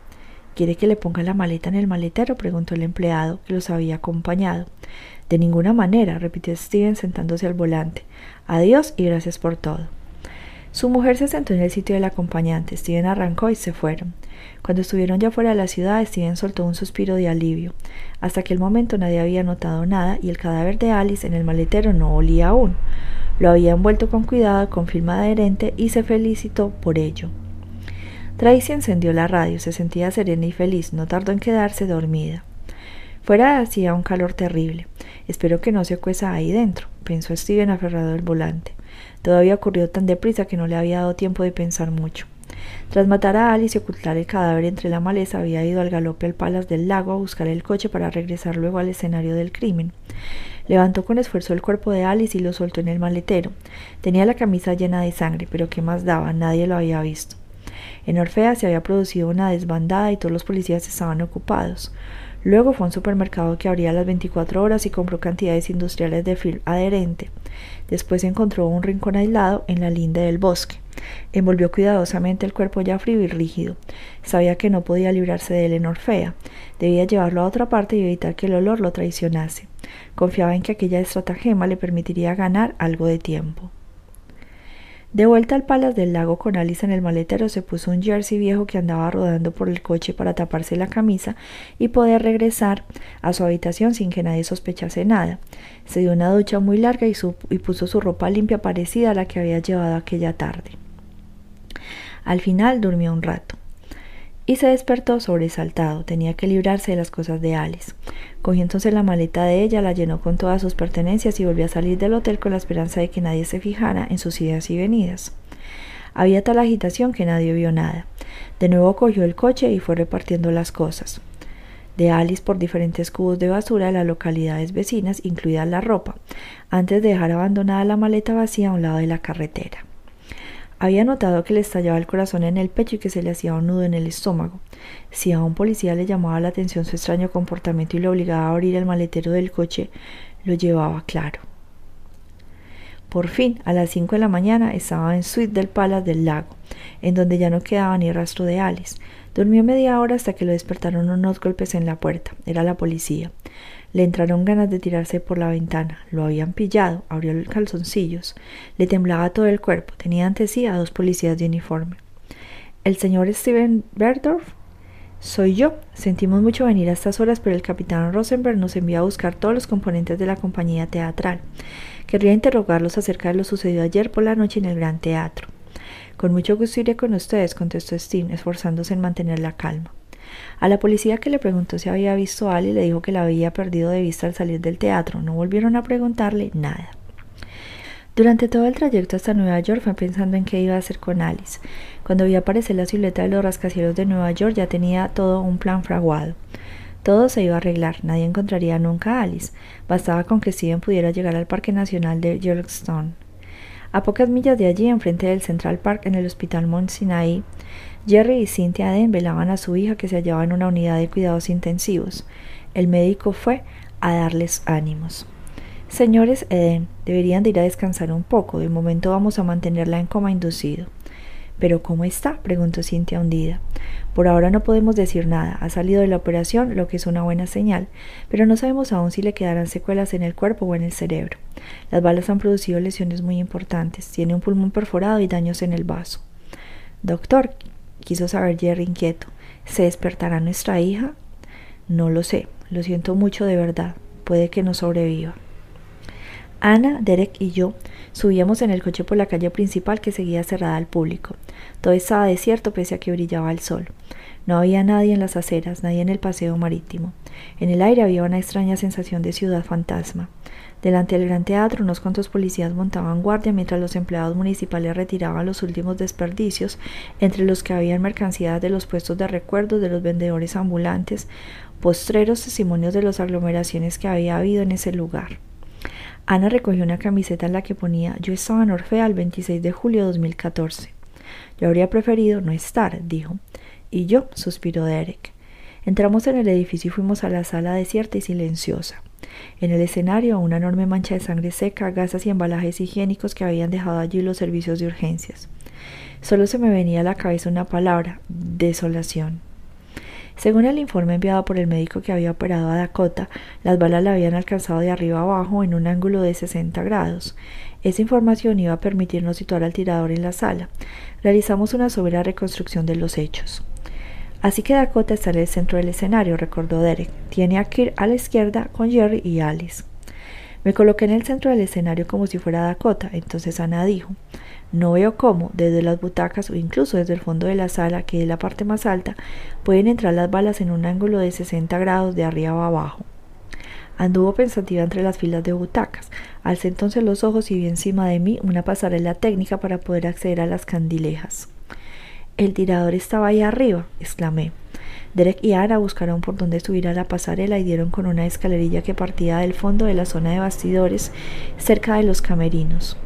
¿Quiere que le ponga la maleta en el maletero? preguntó el empleado que los había acompañado. De ninguna manera, repitió Steven sentándose al volante. Adiós y gracias por todo. Su mujer se sentó en el sitio del acompañante. Steven arrancó y se fueron. Cuando estuvieron ya fuera de la ciudad, Steven soltó un suspiro de alivio. Hasta aquel momento nadie había notado nada y el cadáver de Alice en el maletero no olía aún. Lo había envuelto con cuidado con film adherente y se felicitó por ello. Tracy encendió la radio, se sentía serena y feliz, no tardó en quedarse dormida. Fuera hacía un calor terrible. Espero que no se cueza ahí dentro, pensó Steven aferrado al volante. Todo había ocurrido tan deprisa que no le había dado tiempo de pensar mucho. Tras matar a Alice y ocultar el cadáver entre la maleza, había ido al galope al palas del lago a buscar el coche para regresar luego al escenario del crimen. Levantó con esfuerzo el cuerpo de Alice y lo soltó en el maletero. Tenía la camisa llena de sangre, pero ¿qué más daba? Nadie lo había visto. En Orfea se había producido una desbandada y todos los policías estaban ocupados. Luego fue a un supermercado que abría las 24 horas y compró cantidades industriales de film adherente. Después encontró un rincón aislado en la linde del bosque. Envolvió cuidadosamente el cuerpo ya frío y rígido. Sabía que no podía librarse de él en Orfea. Debía llevarlo a otra parte y evitar que el olor lo traicionase. Confiaba en que aquella estratagema le permitiría ganar algo de tiempo. De vuelta al Palas del Lago con Alice en el maletero, se puso un jersey viejo que andaba rodando por el coche para taparse la camisa y poder regresar a su habitación sin que nadie sospechase nada. Se dio una ducha muy larga y puso su ropa limpia parecida a la que había llevado aquella tarde. Al final durmió un rato y se despertó sobresaltado. Tenía que librarse de las cosas de Alice. Cogió entonces la maleta de ella, la llenó con todas sus pertenencias y volvió a salir del hotel con la esperanza de que nadie se fijara en sus idas y venidas. Había tal agitación que nadie vio nada. De nuevo cogió el coche y fue repartiendo las cosas de Alice por diferentes cubos de basura de las localidades vecinas, incluida la ropa, antes de dejar abandonada la maleta vacía a un lado de la carretera. Había notado que le estallaba el corazón en el pecho y que se le hacía un nudo en el estómago. Si a un policía le llamaba la atención su extraño comportamiento y le obligaba a abrir el maletero del coche, lo llevaba claro. Por fin, a las cinco de la mañana, estaba en suite del Palace del Lago, en donde ya no quedaba ni rastro de Alice. Durmió media hora hasta que lo despertaron unos golpes en la puerta. Era la policía. Le entraron ganas de tirarse por la ventana. Lo habían pillado, abrió los calzoncillos. Le temblaba todo el cuerpo. Tenía ante sí a dos policías de uniforme. ¿El señor Steven Berdorf? Soy yo. Sentimos mucho venir a estas horas, pero el capitán Rosenberg nos envió a buscar todos los componentes de la compañía teatral. Querría interrogarlos acerca de lo sucedido ayer por la noche en el Gran Teatro. Con mucho gusto iré con ustedes, contestó Steven, esforzándose en mantener la calma. A la policía que le preguntó si había visto a Ali le dijo que la había perdido de vista al salir del teatro. No volvieron a preguntarle nada. Durante todo el trayecto hasta Nueva York fue pensando en qué iba a hacer con Alice. Cuando vio aparecer la silueta de los rascacielos de Nueva York ya tenía todo un plan fraguado. Todo se iba a arreglar, nadie encontraría nunca a Alice. Bastaba con que Steven pudiera llegar al Parque Nacional de Yellowstone. A pocas millas de allí, enfrente del Central Park en el Hospital Mount Sinai, Jerry y Cynthia Den velaban a su hija que se hallaba en una unidad de cuidados intensivos. El médico fue a darles ánimos. Señores Eden, deberían de ir a descansar un poco. De momento vamos a mantenerla en coma inducido. ¿Pero cómo está? preguntó Cintia hundida. Por ahora no podemos decir nada. Ha salido de la operación, lo que es una buena señal, pero no sabemos aún si le quedarán secuelas en el cuerpo o en el cerebro. Las balas han producido lesiones muy importantes. Tiene un pulmón perforado y daños en el vaso. Doctor, quiso saber Jerry inquieto. ¿Se despertará nuestra hija? No lo sé. Lo siento mucho de verdad. Puede que no sobreviva. Ana, Derek y yo subíamos en el coche por la calle principal que seguía cerrada al público. Todo estaba desierto pese a que brillaba el sol. No había nadie en las aceras, nadie en el paseo marítimo. En el aire había una extraña sensación de ciudad fantasma. Delante del gran teatro, unos cuantos policías montaban guardia mientras los empleados municipales retiraban los últimos desperdicios, entre los que habían mercancías de los puestos de recuerdos de los vendedores ambulantes, postreros testimonios de las aglomeraciones que había habido en ese lugar. Ana recogió una camiseta en la que ponía Yo estaba en Orfea el 26 de julio de 2014. Yo habría preferido no estar, dijo. Y yo, suspiró Derek. Entramos en el edificio y fuimos a la sala desierta y silenciosa. En el escenario, una enorme mancha de sangre seca, gasas y embalajes higiénicos que habían dejado allí los servicios de urgencias. Solo se me venía a la cabeza una palabra, desolación. Según el informe enviado por el médico que había operado a Dakota, las balas la habían alcanzado de arriba abajo en un ángulo de 60 grados. Esa información iba a permitirnos situar al tirador en la sala. Realizamos una sobera reconstrucción de los hechos. Así que Dakota está en el centro del escenario, recordó Derek. Tiene a Kirk a la izquierda con Jerry y Alice. Me coloqué en el centro del escenario como si fuera Dakota. Entonces Ana dijo, no veo cómo, desde las butacas o incluso desde el fondo de la sala, que es la parte más alta, pueden entrar las balas en un ángulo de 60 grados de arriba a abajo. Anduvo pensativa entre las filas de butacas. Alcé entonces los ojos y vi encima de mí una pasarela técnica para poder acceder a las candilejas. El tirador estaba ahí arriba, exclamé. Derek y Ana buscaron por dónde subir a la pasarela y dieron con una escalerilla que partía del fondo de la zona de bastidores, cerca de los camerinos.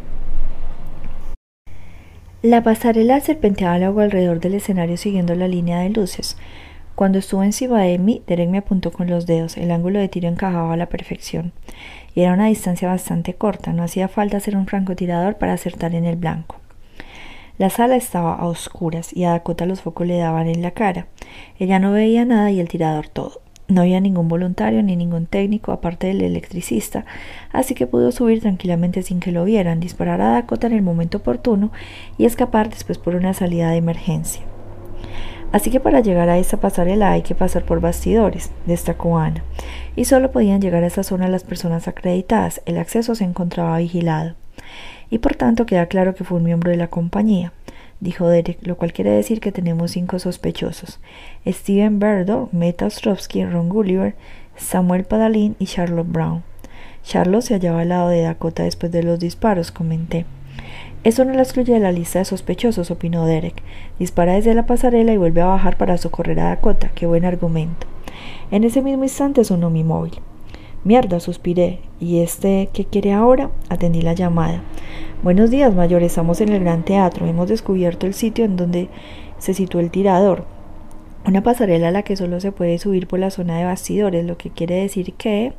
La pasarela serpenteaba luego alrededor del escenario siguiendo la línea de luces. Cuando estuvo encima de mí, Derek me apuntó con los dedos. El ángulo de tiro encajaba a la perfección. Y era una distancia bastante corta. No hacía falta ser un francotirador para acertar en el blanco. La sala estaba a oscuras y a Dakota los focos le daban en la cara. Ella no veía nada y el tirador todo. No había ningún voluntario ni ningún técnico aparte del electricista, así que pudo subir tranquilamente sin que lo vieran, disparar a Dakota en el momento oportuno y escapar después por una salida de emergencia. Así que para llegar a esa pasarela hay que pasar por bastidores, destacó Ana, y solo podían llegar a esa zona las personas acreditadas, el acceso se encontraba vigilado y por tanto queda claro que fue un miembro de la compañía, dijo Derek, lo cual quiere decir que tenemos cinco sospechosos: Steven Berdor, Meta Ostrovsky, Ron Gulliver, Samuel Padalín y Charlotte Brown. Charlotte se hallaba al lado de Dakota después de los disparos, comenté. Eso no la excluye de la lista de sospechosos, opinó Derek. Dispara desde la pasarela y vuelve a bajar para socorrer a Dakota. Qué buen argumento. En ese mismo instante sonó mi móvil. Mierda, suspiré. ¿Y este qué quiere ahora? Atendí la llamada. Buenos días, mayor. Estamos en el Gran Teatro. Hemos descubierto el sitio en donde se situó el tirador. Una pasarela a la que solo se puede subir por la zona de bastidores, lo que quiere decir que...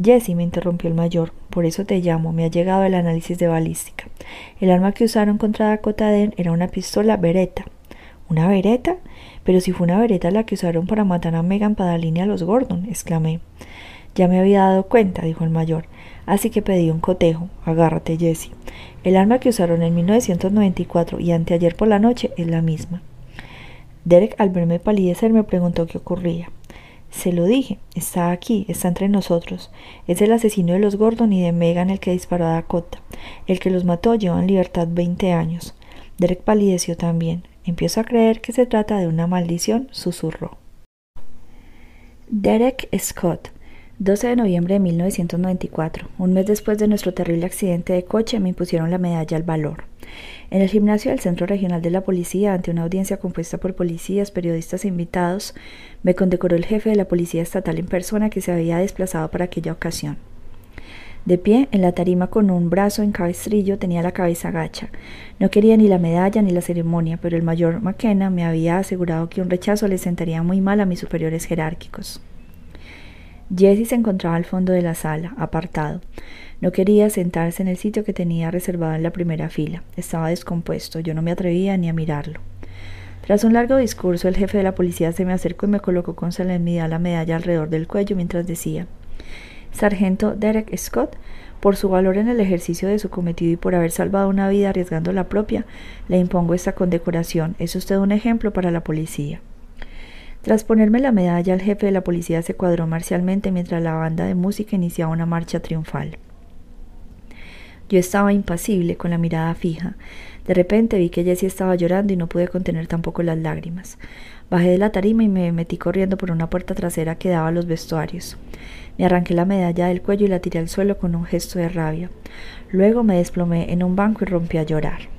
Jesse, me interrumpió el mayor, por eso te llamo, me ha llegado el análisis de balística. El arma que usaron contra Dakota Den era una pistola Beretta. ¿Una Beretta? Pero si fue una Beretta la que usaron para matar a Megan Padalini y a los Gordon, exclamé. Ya me había dado cuenta, dijo el mayor, así que pedí un cotejo. Agárrate, Jesse. El arma que usaron en 1994 y anteayer por la noche es la misma. Derek, al verme palidecer, me preguntó qué ocurría. Se lo dije, está aquí, está entre nosotros. Es el asesino de los Gordon y de Megan el que disparó a Dakota. El que los mató lleva en libertad 20 años. Derek palideció también. Empiezo a creer que se trata de una maldición, susurró. Derek Scott 12 de noviembre de 1994, un mes después de nuestro terrible accidente de coche, me impusieron la medalla al valor. En el gimnasio del Centro Regional de la Policía, ante una audiencia compuesta por policías, periodistas e invitados, me condecoró el jefe de la Policía Estatal en persona que se había desplazado para aquella ocasión. De pie, en la tarima con un brazo en cabestrillo, tenía la cabeza gacha. No quería ni la medalla ni la ceremonia, pero el mayor McKenna me había asegurado que un rechazo le sentaría muy mal a mis superiores jerárquicos. Jesse se encontraba al fondo de la sala, apartado. No quería sentarse en el sitio que tenía reservado en la primera fila. Estaba descompuesto. Yo no me atrevía ni a mirarlo. Tras un largo discurso, el jefe de la policía se me acercó y me colocó con solemnidad la medalla alrededor del cuello mientras decía Sargento Derek Scott, por su valor en el ejercicio de su cometido y por haber salvado una vida arriesgando la propia, le impongo esta condecoración. Es usted un ejemplo para la policía. Tras ponerme la medalla, el jefe de la policía se cuadró marcialmente mientras la banda de música iniciaba una marcha triunfal. Yo estaba impasible, con la mirada fija. De repente vi que Jessie estaba llorando y no pude contener tampoco las lágrimas. Bajé de la tarima y me metí corriendo por una puerta trasera que daba a los vestuarios. Me arranqué la medalla del cuello y la tiré al suelo con un gesto de rabia. Luego me desplomé en un banco y rompí a llorar.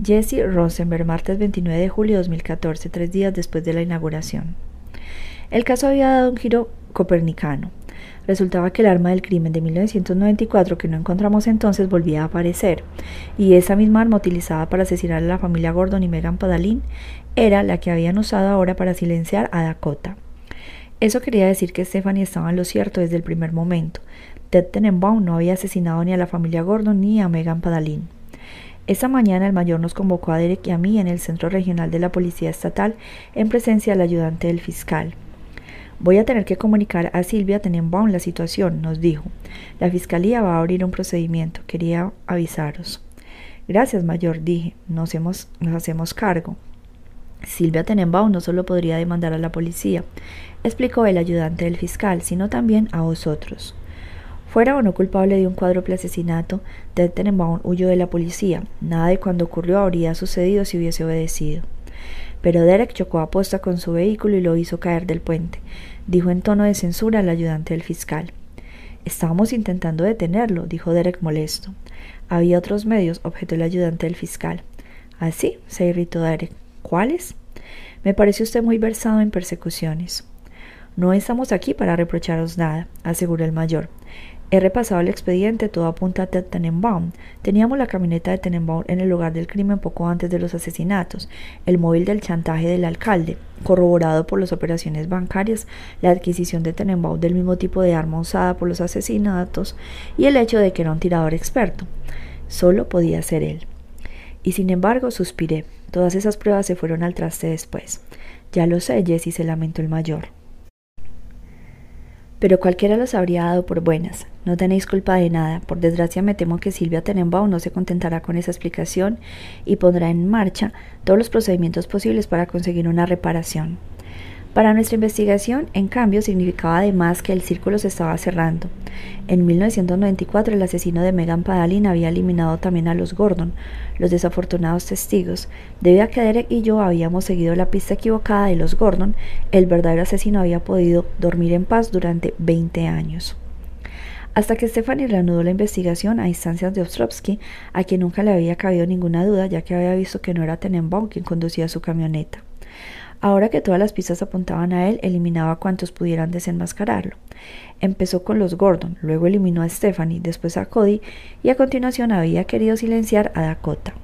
Jesse Rosenberg, martes 29 de julio de 2014, tres días después de la inauguración. El caso había dado un giro copernicano. Resultaba que el arma del crimen de 1994 que no encontramos entonces volvía a aparecer, y esa misma arma utilizada para asesinar a la familia Gordon y Megan Padalin era la que habían usado ahora para silenciar a Dakota. Eso quería decir que Stephanie estaba en lo cierto desde el primer momento. Ted Tenenbaum no había asesinado ni a la familia Gordon ni a Megan Padalin. Esa mañana el mayor nos convocó a Derek y a mí en el Centro Regional de la Policía Estatal en presencia del ayudante del fiscal. Voy a tener que comunicar a Silvia Tenenbaum la situación, nos dijo. La fiscalía va a abrir un procedimiento. Quería avisaros. Gracias, mayor, dije. Nos, nos hacemos cargo. Silvia Tenenbaum no solo podría demandar a la policía, explicó el ayudante del fiscal, sino también a vosotros. Fuera o no culpable de un cuádruple asesinato, Ted Tenenbaum huyó de la policía. Nada de cuando ocurrió habría sucedido si hubiese obedecido. Pero Derek chocó a posta con su vehículo y lo hizo caer del puente, dijo en tono de censura al ayudante del fiscal. Estábamos intentando detenerlo, dijo Derek molesto. Había otros medios, objetó el ayudante del fiscal. Así, se irritó Derek. ¿Cuáles? Me parece usted muy versado en persecuciones. No estamos aquí para reprocharos nada, aseguró el mayor. He repasado el expediente, todo apunta a Tenenbaum. Teníamos la camioneta de Tenenbaum en el lugar del crimen poco antes de los asesinatos, el móvil del chantaje del alcalde, corroborado por las operaciones bancarias, la adquisición de Tenenbaum del mismo tipo de arma usada por los asesinatos y el hecho de que era un tirador experto. Solo podía ser él. Y sin embargo, suspiré. Todas esas pruebas se fueron al traste después. Ya lo sé, Jesse, se lamentó el mayor. Pero cualquiera los habría dado por buenas. No tenéis culpa de nada. Por desgracia me temo que Silvia Tenenbaum no se contentará con esa explicación y pondrá en marcha todos los procedimientos posibles para conseguir una reparación. Para nuestra investigación, en cambio, significaba además que el círculo se estaba cerrando. En 1994 el asesino de Megan Padalin había eliminado también a los Gordon, los desafortunados testigos. Debido a que Derek y yo habíamos seguido la pista equivocada de los Gordon, el verdadero asesino había podido dormir en paz durante 20 años. Hasta que Stephanie reanudó la investigación a instancias de Ostrovsky, a quien nunca le había cabido ninguna duda, ya que había visto que no era Tenenbaum quien conducía su camioneta. Ahora que todas las pistas apuntaban a él, eliminaba a cuantos pudieran desenmascararlo. Empezó con los Gordon, luego eliminó a Stephanie, después a Cody y a continuación había querido silenciar a Dakota.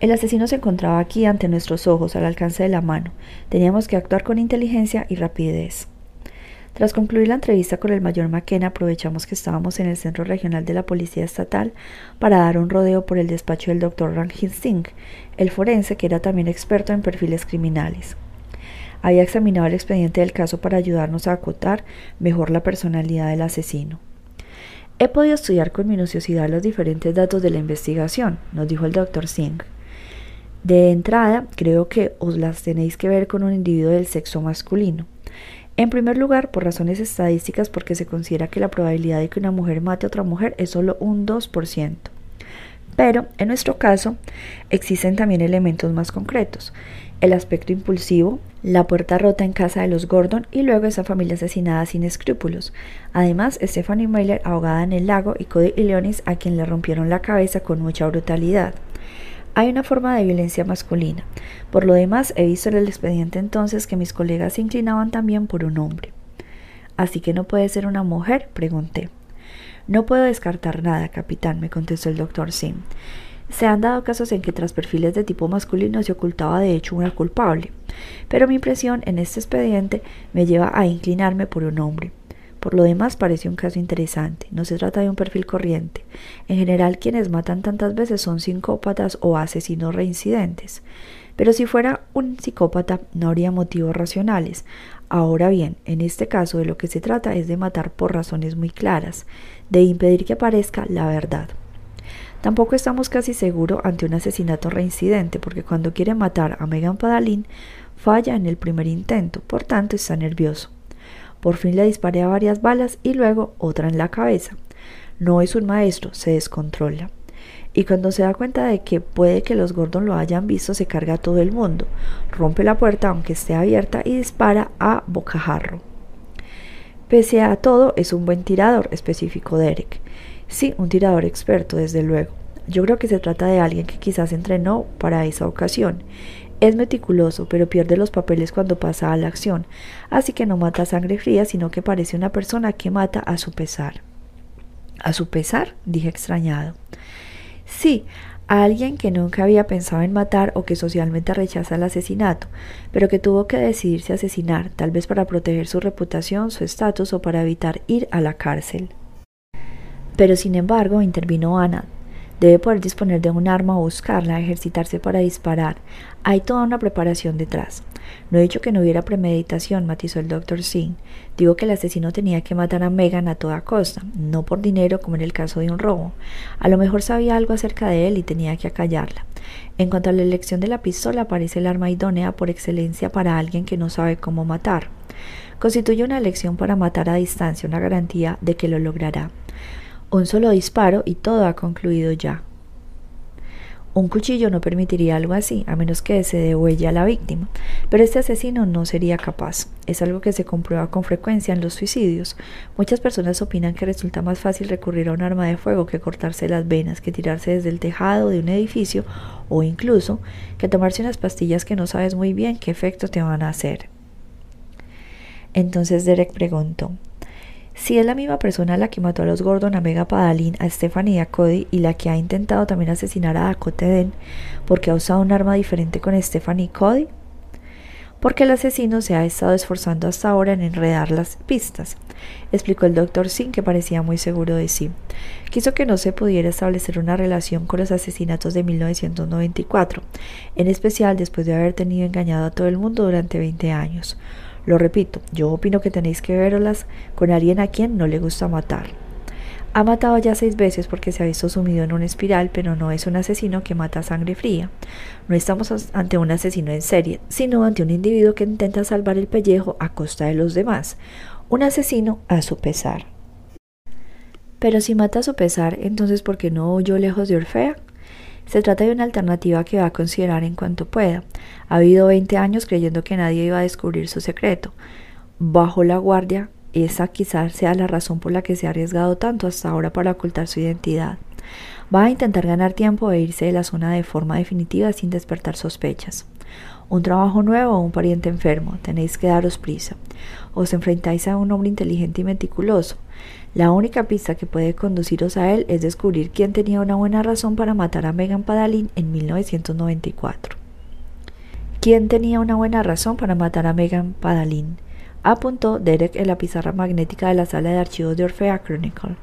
El asesino se encontraba aquí ante nuestros ojos, al alcance de la mano. Teníamos que actuar con inteligencia y rapidez. Tras concluir la entrevista con el mayor McKenna, aprovechamos que estábamos en el centro regional de la Policía Estatal para dar un rodeo por el despacho del doctor Ranjit Singh, el forense que era también experto en perfiles criminales. Había examinado el expediente del caso para ayudarnos a acotar mejor la personalidad del asesino. He podido estudiar con minuciosidad los diferentes datos de la investigación, nos dijo el doctor Singh. De entrada, creo que os las tenéis que ver con un individuo del sexo masculino. En primer lugar, por razones estadísticas, porque se considera que la probabilidad de que una mujer mate a otra mujer es solo un 2%. Pero, en nuestro caso, existen también elementos más concretos. El aspecto impulsivo, la puerta rota en casa de los Gordon y luego esa familia asesinada sin escrúpulos. Además, Stephanie Mailer ahogada en el lago y Cody y Leonis a quien le rompieron la cabeza con mucha brutalidad. Hay una forma de violencia masculina. Por lo demás, he visto en el expediente entonces que mis colegas se inclinaban también por un hombre. ¿Así que no puede ser una mujer? pregunté. No puedo descartar nada, capitán, me contestó el doctor Sim. Se han dado casos en que tras perfiles de tipo masculino se ocultaba de hecho una culpable, pero mi impresión en este expediente me lleva a inclinarme por un hombre. Por lo demás, parece un caso interesante. No se trata de un perfil corriente. En general, quienes matan tantas veces son psicópatas o asesinos reincidentes. Pero si fuera un psicópata, no habría motivos racionales. Ahora bien, en este caso de lo que se trata es de matar por razones muy claras, de impedir que aparezca la verdad. Tampoco estamos casi seguros ante un asesinato reincidente, porque cuando quiere matar a Megan Padalin, falla en el primer intento, por tanto está nervioso. Por fin le disparé a varias balas y luego otra en la cabeza. No es un maestro, se descontrola. y cuando se da cuenta de que puede que los Gordon lo hayan visto, se carga a todo el mundo, rompe la puerta aunque esté abierta y dispara a bocajarro. Pese a todo, es un buen tirador, especificó Derek. Sí, un tirador experto, desde luego. Yo creo que se trata de alguien que quizás entrenó para esa ocasión. Es meticuloso, pero pierde los papeles cuando pasa a la acción, así que no mata sangre fría, sino que parece una persona que mata a su pesar. ¿A su pesar? dije extrañado. Sí, a alguien que nunca había pensado en matar o que socialmente rechaza el asesinato, pero que tuvo que decidirse a asesinar, tal vez para proteger su reputación, su estatus o para evitar ir a la cárcel. Pero sin embargo, intervino Ana. Debe poder disponer de un arma o buscarla, ejercitarse para disparar. Hay toda una preparación detrás. No he dicho que no hubiera premeditación, matizó el doctor Singh. Digo que el asesino tenía que matar a Megan a toda costa, no por dinero como en el caso de un robo. A lo mejor sabía algo acerca de él y tenía que acallarla. En cuanto a la elección de la pistola, parece el arma idónea por excelencia para alguien que no sabe cómo matar. Constituye una elección para matar a distancia, una garantía de que lo logrará. Un solo disparo y todo ha concluido ya. Un cuchillo no permitiría algo así, a menos que se dé huella a la víctima, pero este asesino no sería capaz. Es algo que se comprueba con frecuencia en los suicidios. Muchas personas opinan que resulta más fácil recurrir a un arma de fuego que cortarse las venas, que tirarse desde el tejado de un edificio o incluso que tomarse unas pastillas que no sabes muy bien qué efecto te van a hacer. Entonces Derek preguntó, si es la misma persona la que mató a los Gordon, a Mega Padalin, a Stephanie y a Cody y la que ha intentado también asesinar a Dakota Den porque ha usado un arma diferente con Stephanie y Cody. Porque el asesino se ha estado esforzando hasta ahora en enredar las pistas, explicó el doctor Sin, que parecía muy seguro de sí. Quiso que no se pudiera establecer una relación con los asesinatos de 1994, en especial después de haber tenido engañado a todo el mundo durante 20 años. Lo repito, yo opino que tenéis que verlas con alguien a quien no le gusta matar. Ha matado ya seis veces porque se ha visto sumido en una espiral, pero no es un asesino que mata sangre fría. No estamos ante un asesino en serie, sino ante un individuo que intenta salvar el pellejo a costa de los demás. Un asesino a su pesar. Pero si mata a su pesar, entonces ¿por qué no huyó lejos de Orfea? Se trata de una alternativa que va a considerar en cuanto pueda. Ha habido 20 años creyendo que nadie iba a descubrir su secreto. Bajo la guardia, esa quizás sea la razón por la que se ha arriesgado tanto hasta ahora para ocultar su identidad. Va a intentar ganar tiempo e irse de la zona de forma definitiva sin despertar sospechas. Un trabajo nuevo o un pariente enfermo, tenéis que daros prisa. Os enfrentáis a un hombre inteligente y meticuloso. La única pista que puede conduciros a él es descubrir quién tenía una buena razón para matar a Megan Padalin en 1994. ¿Quién tenía una buena razón para matar a Megan Padalin? Apuntó Derek en la pizarra magnética de la sala de archivos de Orfea Chronicle,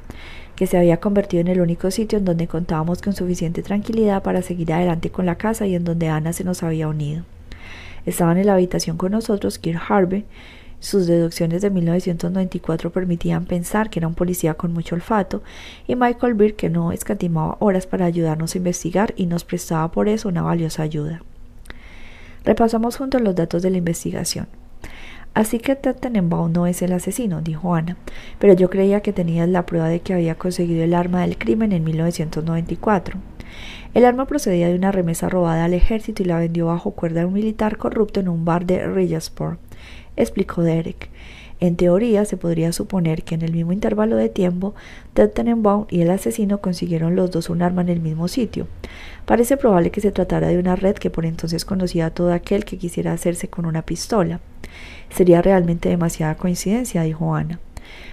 que se había convertido en el único sitio en donde contábamos con suficiente tranquilidad para seguir adelante con la casa y en donde Ana se nos había unido. Estaban en la habitación con nosotros Kirk Harvey, sus deducciones de 1994 permitían pensar que era un policía con mucho olfato y Michael Beer que no escatimaba horas para ayudarnos a investigar y nos prestaba por eso una valiosa ayuda. Repasamos juntos los datos de la investigación. Así que Tenenbaum no es el asesino, dijo Ana, pero yo creía que tenías la prueba de que había conseguido el arma del crimen en 1994. El arma procedía de una remesa robada al ejército y la vendió bajo cuerda a un militar corrupto en un bar de Rillasport explicó Derek. En teoría, se podría suponer que en el mismo intervalo de tiempo, Ted Tenenbaum y el asesino consiguieron los dos un arma en el mismo sitio. Parece probable que se tratara de una red que por entonces conocía a todo aquel que quisiera hacerse con una pistola. Sería realmente demasiada coincidencia, dijo Ana.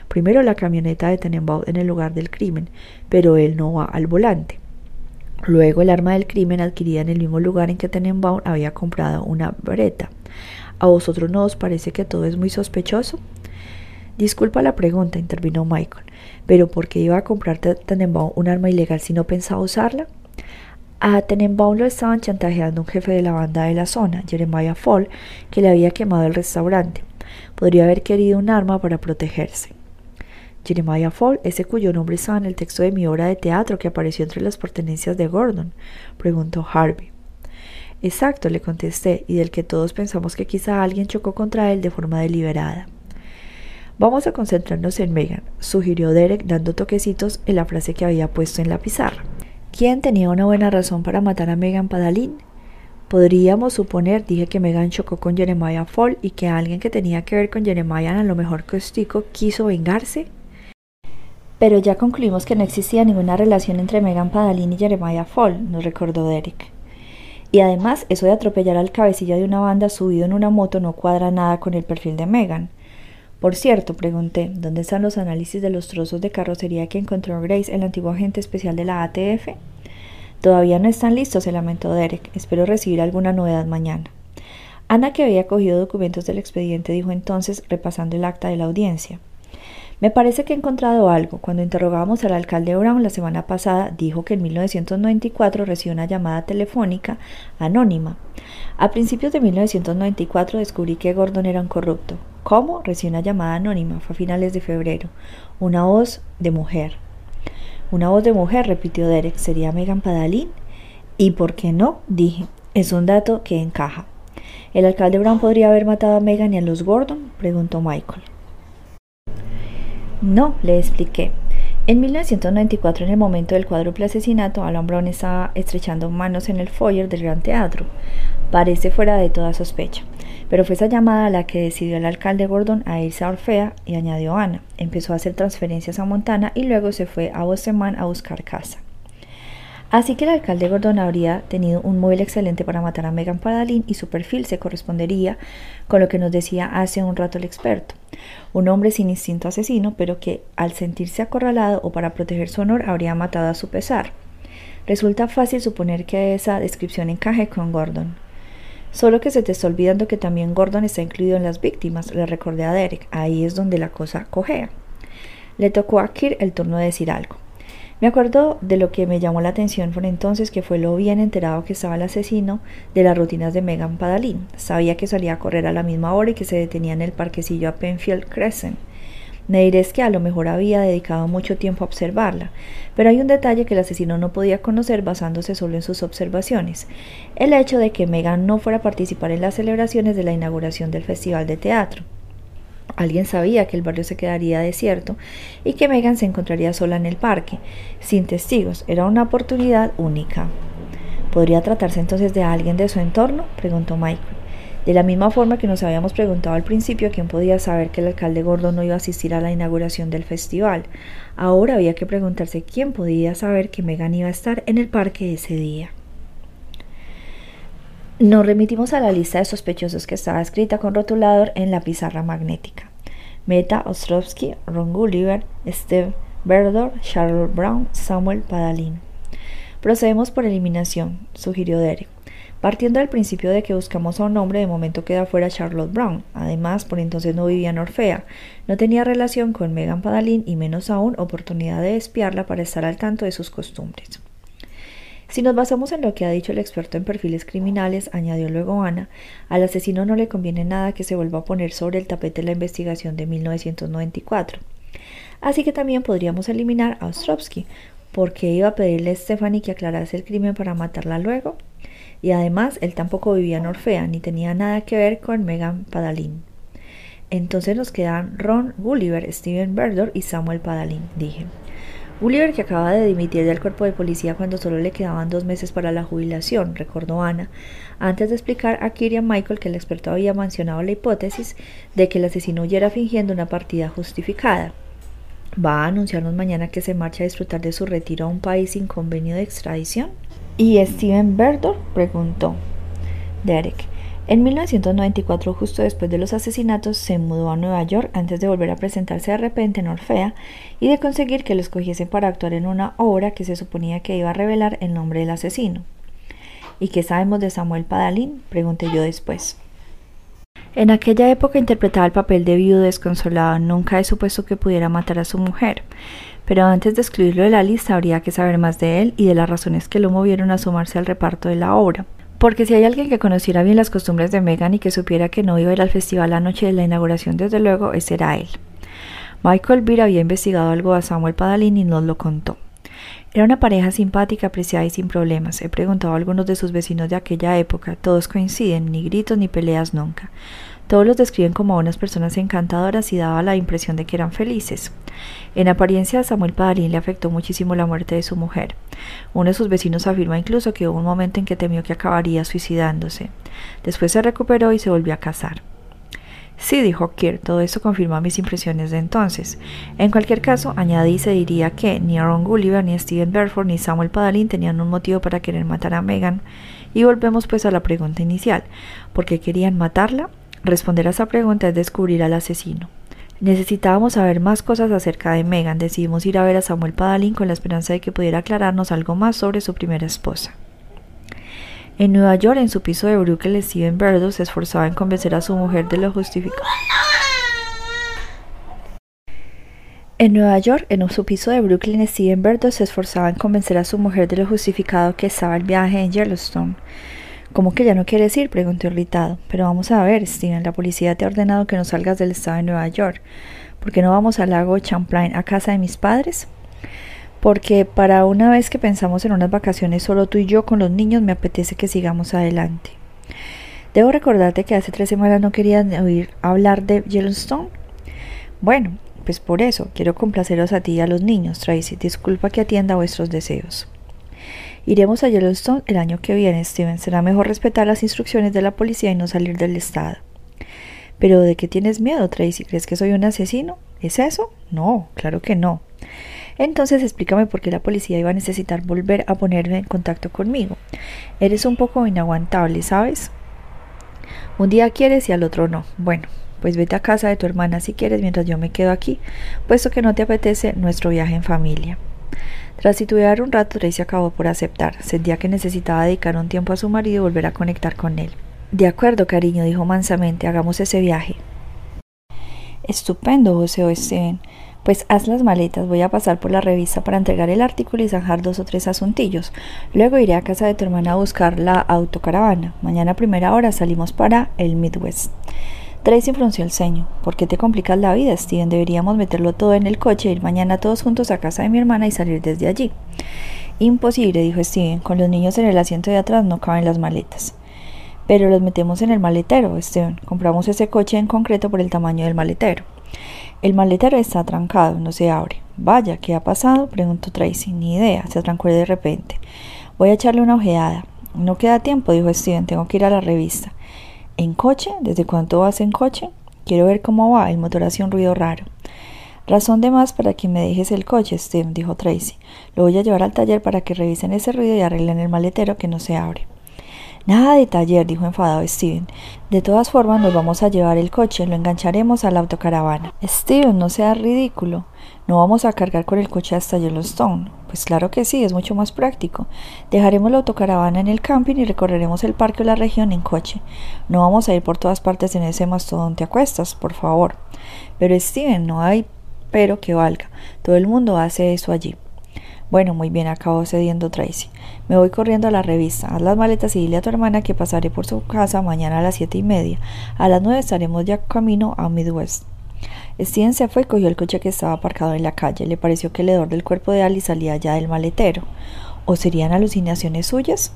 Primero la camioneta de Tenenbaum en el lugar del crimen, pero él no va al volante. Luego el arma del crimen adquirida en el mismo lugar en que Tenenbaum había comprado una breta. ¿A vosotros no os parece que todo es muy sospechoso? Disculpa la pregunta, intervino Michael, pero ¿por qué iba a comprar Tenenbaum un arma ilegal si no pensaba usarla? A Tenenbaum lo estaban chantajeando un jefe de la banda de la zona, Jeremiah Fall, que le había quemado el restaurante. Podría haber querido un arma para protegerse. Jeremiah Fall, ese cuyo nombre estaba en el texto de mi obra de teatro que apareció entre las pertenencias de Gordon, preguntó Harvey. Exacto, le contesté, y del que todos pensamos que quizá alguien chocó contra él de forma deliberada. Vamos a concentrarnos en Megan, sugirió Derek dando toquecitos en la frase que había puesto en la pizarra. ¿Quién tenía una buena razón para matar a Megan Padalín? Podríamos suponer, dije que Megan chocó con Jeremiah Fall y que alguien que tenía que ver con Jeremiah, a lo mejor Costico, quiso vengarse. Pero ya concluimos que no existía ninguna relación entre Megan Padalín y Jeremiah Fall, nos recordó Derek. Y además, eso de atropellar al cabecilla de una banda subido en una moto no cuadra nada con el perfil de Megan. Por cierto, pregunté, ¿dónde están los análisis de los trozos de carrocería que encontró Grace, el antiguo agente especial de la ATF? Todavía no están listos, se lamentó Derek. Espero recibir alguna novedad mañana. Ana, que había cogido documentos del expediente, dijo entonces, repasando el acta de la audiencia. Me parece que he encontrado algo. Cuando interrogábamos al alcalde Brown la semana pasada, dijo que en 1994 recibió una llamada telefónica anónima. A principios de 1994 descubrí que Gordon era un corrupto. ¿Cómo? Recibió una llamada anónima. Fue a finales de febrero. Una voz de mujer. Una voz de mujer, repitió Derek. ¿Sería Megan Padalín? ¿Y por qué no? dije. Es un dato que encaja. ¿El alcalde Brown podría haber matado a Megan y a los Gordon? preguntó Michael. No, le expliqué. En 1994, en el momento del cuádruple asesinato, Alan Brown estaba estrechando manos en el foyer del Gran Teatro. Parece fuera de toda sospecha. Pero fue esa llamada la que decidió el alcalde Gordon a irse a Orfea y añadió Ana. Empezó a hacer transferencias a Montana y luego se fue a Boseman a buscar casa. Así que el alcalde Gordon habría tenido un móvil excelente para matar a Megan Padalín y su perfil se correspondería con lo que nos decía hace un rato el experto. Un hombre sin instinto asesino, pero que al sentirse acorralado o para proteger su honor habría matado a su pesar. Resulta fácil suponer que esa descripción encaje con Gordon. Solo que se te está olvidando que también Gordon está incluido en las víctimas, le recordé a Derek. Ahí es donde la cosa cojea. Le tocó a Kir el turno de decir algo. Me acuerdo de lo que me llamó la atención por entonces, que fue lo bien enterado que estaba el asesino de las rutinas de Megan Padalín. Sabía que salía a correr a la misma hora y que se detenía en el parquecillo a Penfield Crescent. Me diréis que a lo mejor había dedicado mucho tiempo a observarla, pero hay un detalle que el asesino no podía conocer basándose solo en sus observaciones, el hecho de que Megan no fuera a participar en las celebraciones de la inauguración del Festival de Teatro. Alguien sabía que el barrio se quedaría desierto y que Megan se encontraría sola en el parque, sin testigos. Era una oportunidad única. ¿Podría tratarse entonces de alguien de su entorno? preguntó Michael. De la misma forma que nos habíamos preguntado al principio quién podía saber que el alcalde gordo no iba a asistir a la inauguración del festival. Ahora había que preguntarse quién podía saber que Megan iba a estar en el parque ese día. Nos remitimos a la lista de sospechosos que estaba escrita con rotulador en la pizarra magnética. Meta Ostrovsky, Ron Gulliver, Steve Berdor, Charlotte Brown, Samuel Padalín. Procedemos por eliminación, sugirió Derek. Partiendo del principio de que buscamos a un hombre, de momento queda fuera Charlotte Brown. Además, por entonces no vivía en Orfea, no tenía relación con Megan Padalín y menos aún oportunidad de espiarla para estar al tanto de sus costumbres. Si nos basamos en lo que ha dicho el experto en perfiles criminales, añadió luego Ana, al asesino no le conviene nada que se vuelva a poner sobre el tapete la investigación de 1994. Así que también podríamos eliminar a Ostrovsky, porque iba a pedirle a Stephanie que aclarase el crimen para matarla luego. Y además, él tampoco vivía en Orfea, ni tenía nada que ver con Megan Padalín. Entonces nos quedan Ron Gulliver, Steven Berdor y Samuel Padalín, dije. Gulliver, que acaba de dimitir del cuerpo de policía cuando solo le quedaban dos meses para la jubilación, recordó Ana, antes de explicar a Kirian Michael que el experto había mencionado la hipótesis de que el asesino huyera fingiendo una partida justificada. ¿Va a anunciarnos mañana que se marcha a disfrutar de su retiro a un país sin convenio de extradición? ¿Y Steven Berdor? preguntó. Derek. En 1994, justo después de los asesinatos, se mudó a Nueva York antes de volver a presentarse de repente en Orfea y de conseguir que lo escogiesen para actuar en una obra que se suponía que iba a revelar el nombre del asesino. ¿Y qué sabemos de Samuel Padalín? pregunté yo después. En aquella época interpretaba el papel de viudo desconsolado. Nunca he supuesto que pudiera matar a su mujer. Pero antes de excluirlo de la lista habría que saber más de él y de las razones que lo movieron a sumarse al reparto de la obra. Porque si hay alguien que conociera bien las costumbres de Megan y que supiera que no iba a ir al festival la noche de la inauguración, desde luego, ese era él. Michael Beer había investigado algo a Samuel Padalín y nos lo contó. Era una pareja simpática, apreciada y sin problemas. He preguntado a algunos de sus vecinos de aquella época. Todos coinciden, ni gritos ni peleas nunca. Todos los describen como unas personas encantadoras y daba la impresión de que eran felices. En apariencia a Samuel Padalín le afectó muchísimo la muerte de su mujer. Uno de sus vecinos afirma incluso que hubo un momento en que temió que acabaría suicidándose. Después se recuperó y se volvió a casar. Sí, dijo Kier, todo eso confirma mis impresiones de entonces. En cualquier caso, añadí se diría que ni Aaron Gulliver, ni Steven Berford, ni Samuel Padalín tenían un motivo para querer matar a Megan. Y volvemos pues a la pregunta inicial. ¿Por qué querían matarla? Responder a esa pregunta es descubrir al asesino. Necesitábamos saber más cosas acerca de Megan. Decidimos ir a ver a Samuel Padalín con la esperanza de que pudiera aclararnos algo más sobre su primera esposa. En Nueva York, en su piso de Brooklyn, Steven Berdo se esforzaba en convencer a su mujer de lo justificado. En Nueva York, en su piso de Brooklyn, Steven Berdo se esforzaba en convencer a su mujer de lo justificado que estaba el viaje en Yellowstone. ¿Cómo que ya no quieres ir? preguntó irritado. Pero vamos a ver, Steven, la policía te ha ordenado que no salgas del estado de Nueva York. ¿Por qué no vamos al lago Champlain a casa de mis padres? porque para una vez que pensamos en unas vacaciones solo tú y yo con los niños, me apetece que sigamos adelante. Debo recordarte que hace tres semanas no querían oír hablar de Yellowstone. Bueno, pues por eso quiero complaceros a ti y a los niños, Tracy. Disculpa que atienda vuestros deseos. Iremos a Yellowstone el año que viene, Steven. Será mejor respetar las instrucciones de la policía y no salir del estado. Pero ¿de qué tienes miedo, Tracy? ¿Crees que soy un asesino? ¿Es eso? No, claro que no. Entonces explícame por qué la policía iba a necesitar volver a ponerme en contacto conmigo. Eres un poco inaguantable, ¿sabes? Un día quieres y al otro no. Bueno, pues vete a casa de tu hermana si quieres mientras yo me quedo aquí, puesto que no te apetece nuestro viaje en familia. Tras titubear un rato, Tracy acabó por aceptar. Sentía que necesitaba dedicar un tiempo a su marido y volver a conectar con él. De acuerdo, cariño, dijo mansamente, hagamos ese viaje. Estupendo, o Steven. Pues haz las maletas, voy a pasar por la revista para entregar el artículo y zanjar dos o tres asuntillos. Luego iré a casa de tu hermana a buscar la autocaravana. Mañana a primera hora salimos para el Midwest. Tracy frunció el ceño. ¿Por qué te complicas la vida, Steven? Deberíamos meterlo todo en el coche, ir mañana todos juntos a casa de mi hermana y salir desde allí. Imposible, dijo Steven. Con los niños en el asiento de atrás no caben las maletas. Pero los metemos en el maletero, Steven. Compramos ese coche en concreto por el tamaño del maletero. El maletero está trancado, no se abre. Vaya, ¿qué ha pasado? preguntó Tracy. Ni idea, se trancó de repente. Voy a echarle una ojeada. No queda tiempo, dijo Steven, tengo que ir a la revista. ¿En coche? ¿Desde cuánto vas en coche? Quiero ver cómo va, el motor hace un ruido raro. Razón de más para que me dejes el coche, Steven, dijo Tracy. Lo voy a llevar al taller para que revisen ese ruido y arreglen el maletero que no se abre. Nada de taller, dijo enfadado Steven. De todas formas, nos vamos a llevar el coche, lo engancharemos a la autocaravana. Steven, no seas ridículo. No vamos a cargar con el coche hasta Yellowstone. Pues claro que sí, es mucho más práctico. Dejaremos la autocaravana en el camping y recorreremos el parque o la región en coche. No vamos a ir por todas partes en ese mastodonte a cuestas, por favor. Pero Steven, no hay pero que valga. Todo el mundo hace eso allí. Bueno, muy bien, acabó cediendo Tracy. Me voy corriendo a la revista. Haz las maletas y dile a tu hermana que pasaré por su casa mañana a las siete y media. A las nueve estaremos ya camino a Midwest. Steven se fue y cogió el coche que estaba aparcado en la calle. Le pareció que el hedor del cuerpo de Alice salía ya del maletero. ¿O serían alucinaciones suyas?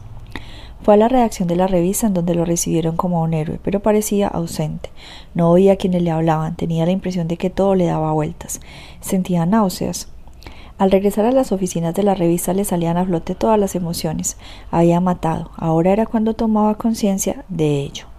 Fue a la redacción de la revista en donde lo recibieron como un héroe, pero parecía ausente. No oía a quienes le hablaban, tenía la impresión de que todo le daba vueltas. Sentía náuseas. Al regresar a las oficinas de la revista le salían a flote todas las emociones. Había matado. Ahora era cuando tomaba conciencia de ello.